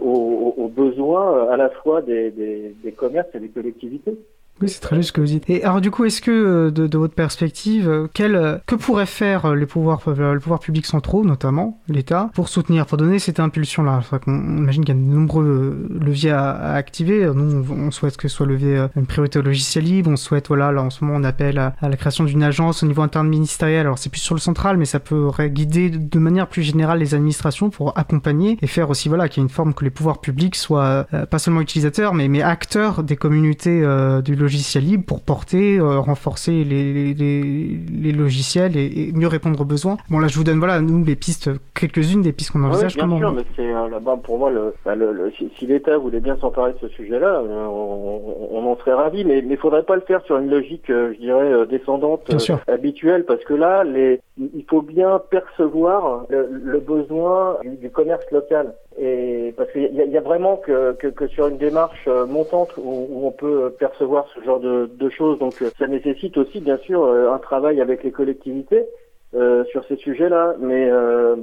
Speaker 2: aux, aux- besoins à la fois des, des, des commerces et des collectivités.
Speaker 1: Oui, c'est très juste ce que vous dites. Et alors, du coup, est-ce que, euh, de, de votre perspective, euh, quel, euh, que pourraient faire les pouvoirs, les pouvoirs publics centraux, notamment l'État, pour soutenir, pour donner cette impulsion-là? On imagine qu'il y a de nombreux leviers à, à activer. Nous, on, on souhaite que soit levé une priorité au logiciel libre. On souhaite, voilà, là, en ce moment, on appelle à, à la création d'une agence au niveau interministériel. Alors, c'est plus sur le central, mais ça pourrait guider de, de manière plus générale les administrations pour accompagner et faire aussi, voilà, qu'il y ait une forme que les pouvoirs publics soient euh, pas seulement utilisateurs, mais, mais acteurs des communautés euh, du logiciel libre pour porter, euh, renforcer les, les, les logiciels et, et mieux répondre aux besoins. Bon, là, je vous donne, voilà, nous, les pistes, quelques-unes des pistes qu'on
Speaker 2: Ah oui,
Speaker 1: envisage.
Speaker 2: bien
Speaker 1: comment
Speaker 2: sûr, mais c'est euh, là-bas pour moi le, bah, le, le- si, si l'État voulait bien s'emparer de ce sujet-là, euh, on, on en serait ravi, mais il faudrait pas le faire sur une logique, je dirais, descendante habituelle, parce que là, les, il faut bien percevoir le, le besoin du, du commerce local. Et parce qu'il y, y a vraiment que, que, que sur une démarche euh, montante où, où on peut percevoir ce genre de, de choses, donc euh, ça nécessite aussi bien sûr euh, un travail avec les collectivités euh, sur ces sujets-là, mais euh,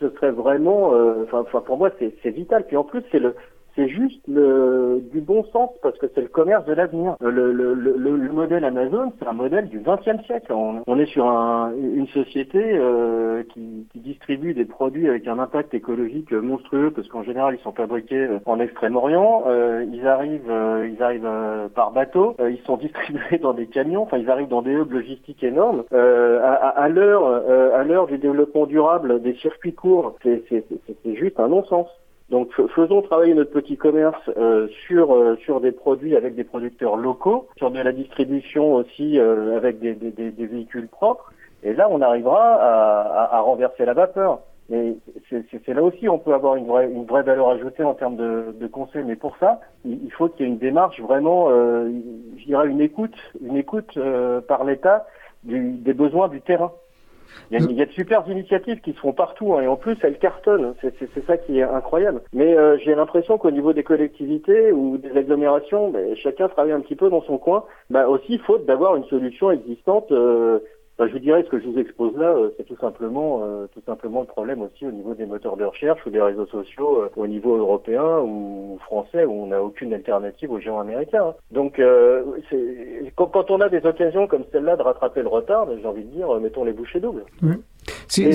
Speaker 2: ce, serait vraiment, euh, enfin, enfin, pour moi c'est vital. Puis en plus c'est le c'est juste le, du bon sens parce que c'est le commerce de l'avenir. Le, le, le, le- le modèle Amazon, c'est un modèle du XXe siècle. On, est sur un- une société euh, qui, qui distribue des produits avec un impact écologique monstrueux parce qu'en général ils sont fabriqués euh, en Extrême-Orient. Euh, ils arrivent, euh, ils arrivent euh, par bateau. Euh, ils sont distribués dans des camions. Enfin, ils arrivent dans des hubs logistiques énormes. Euh, à l'heure, euh, à l'heure du développement durable des circuits courts, c'est juste un non-sens. Donc faisons travailler notre petit commerce euh, sur euh, sur des produits avec des producteurs locaux, sur de la distribution aussi euh, avec des, des, des- véhicules propres. Et là, on arrivera à, à- à renverser la vapeur. Mais c'est là aussi on peut avoir une vraie une vraie valeur ajoutée en termes de, de conseils. Mais pour ça, il, il faut qu'il y ait une démarche vraiment, euh, je dirais une écoute, une écoute euh, par l'État des besoins du terrain. Il y, a, il y a de super initiatives qui se font partout hein, et en plus elles cartonnent. C'est c'est- ça qui est incroyable. Mais euh, j'ai l'impression qu'au niveau des collectivités ou des agglomérations, ben, chacun travaille un petit peu dans son coin. Bah aussi faute d'avoir une solution existante. euh, ben, je vous dirais ce que je vous expose là, euh, c'est tout simplement euh, tout simplement le problème aussi au niveau des moteurs de recherche ou des réseaux sociaux euh, au niveau européen ou français où on n'a aucune alternative aux géants américains. hein. Donc euh, quand, quand on a des occasions comme celle-là de rattraper le retard, ben, j'ai envie de dire mettons les bouchées doubles.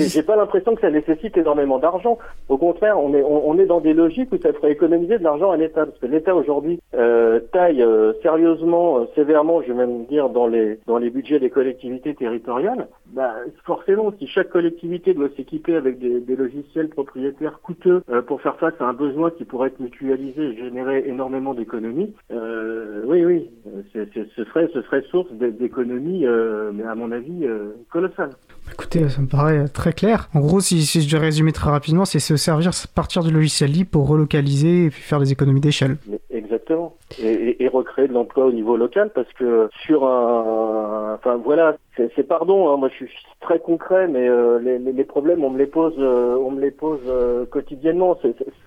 Speaker 2: J'ai pas l'impression que ça nécessite énormément d'argent. Au contraire, on est on, on est dans des logiques où ça ferait économiser de l'argent à l'État, parce que l'État aujourd'hui euh, taille euh, sérieusement, euh, sévèrement, je vais même dire dans les dans les budgets des collectivités territoriales. Bah, forcément, si chaque collectivité doit s'équiper avec des, des logiciels propriétaires coûteux pour faire face à un besoin qui pourrait être mutualisé et générer énormément d'économies, oui, oui, ce serait ce serait source d'é- d'économies, mais à mon avis colossales.
Speaker 1: Écoutez, ça me paraît très clair. En gros, si, je devais résumer très rapidement, c'est se servir, partir du logiciel libre pour relocaliser et puis faire des économies d'échelle.
Speaker 2: Exactement. Et, et- et recréer de l'emploi au niveau local parce que sur un, enfin voilà, c'est pardon, hein, moi je suis très concret, mais euh, les, les- les problèmes on me les pose, euh, on me les pose euh, quotidiennement.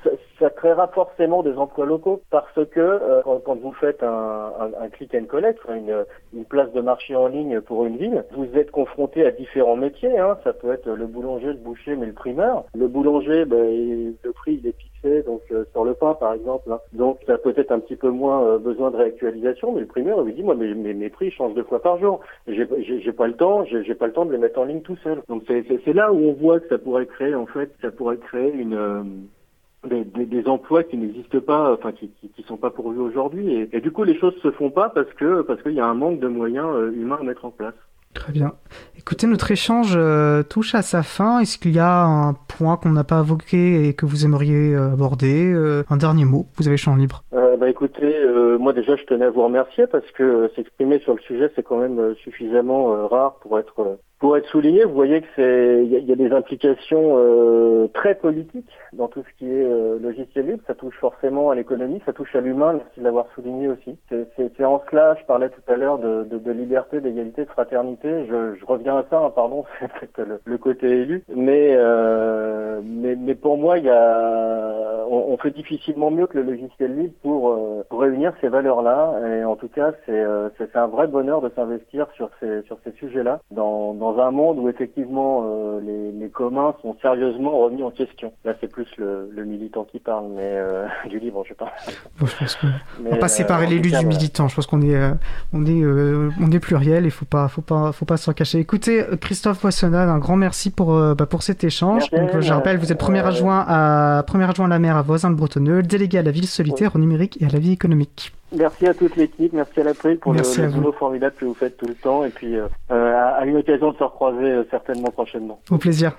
Speaker 2: Ça, ça créera forcément des emplois locaux parce que euh, quand, quand vous faites un, un, un click and collect, une, une place de marché en ligne pour une ville, vous êtes confronté à différents métiers. Hein. Ça peut être le boulanger, le boucher, mais le primeur. Le boulanger, ben, il- le prix il est donc euh, sur le pain par exemple. hein. Donc ça a peut-être un petit peu moins euh, besoin de réactualisation, mais le primeur lui dit moi mes, mes, mes prix changent deux fois par jour. J'ai pas le temps, j'ai pas le temps de les mettre en ligne tout seul. Donc c'est là où on voit que ça pourrait créer en fait, ça pourrait créer une euh, des, des, des emplois qui n'existent pas, enfin qui, qui, qui sont pas pourvus aujourd'hui, et, et du coup les choses se font pas parce que parce qu'il y a un manque de moyens euh, humains à mettre en place.
Speaker 1: Très bien. Écoutez, notre échange euh, touche à sa fin. Est-ce qu'il y a un point qu'on n'a pas évoqué et que vous aimeriez euh, aborder Euh, Un dernier mot, vous avez champ libre.
Speaker 2: Euh, bah écoutez, euh, moi déjà je tenais à vous remercier parce que euh, s'exprimer sur le sujet c'est quand même suffisamment rare pour être pour être souligné. Vous voyez que c'est il y, a des implications euh, très politiques dans tout ce qui est euh, logiciel libre. Ça touche forcément à l'économie, ça touche à l'humain. Merci de l'avoir souligné aussi. C'est en cela, je parlais tout à l'heure de, de, de, liberté, d'égalité, de fraternité. Je, je, reviens à ça, hein, pardon, c'est le, le, côté élu. Mais, euh, mais mais pour moi, il y a on, on, fait difficilement mieux que le logiciel libre pour, euh, pour réunir ces valeurs-là. Et en tout cas, c'est c'est un vrai bonheur de s'investir sur ces sur ces sujets-là dans dans un monde où effectivement euh, les, les, communs sont sérieusement remis en question. Là, c'est plus le, le, militant qui parle, mais euh, du livre, je parle.
Speaker 1: Bon, je pense on va pas séparer l'élu du militant. Je pense qu'on est euh, on est on est pluriel. Il faut pas faut pas faut pas s'en cacher. Écoutez, Christophe Poissonnade, un grand merci pour bah, pour cet échange. Donc, je rappelle, vous êtes premier adjoint à premier adjoint à la mer à Voisin de Bretonneux, délégué à la ville solitaire, au numérique et à la vie économique.
Speaker 2: Merci à toute l'équipe, merci à l'April pour merci le, le boulot formidable que vous faites tout le temps et puis euh, à, à une occasion de se recroiser euh, certainement prochainement.
Speaker 1: Au plaisir.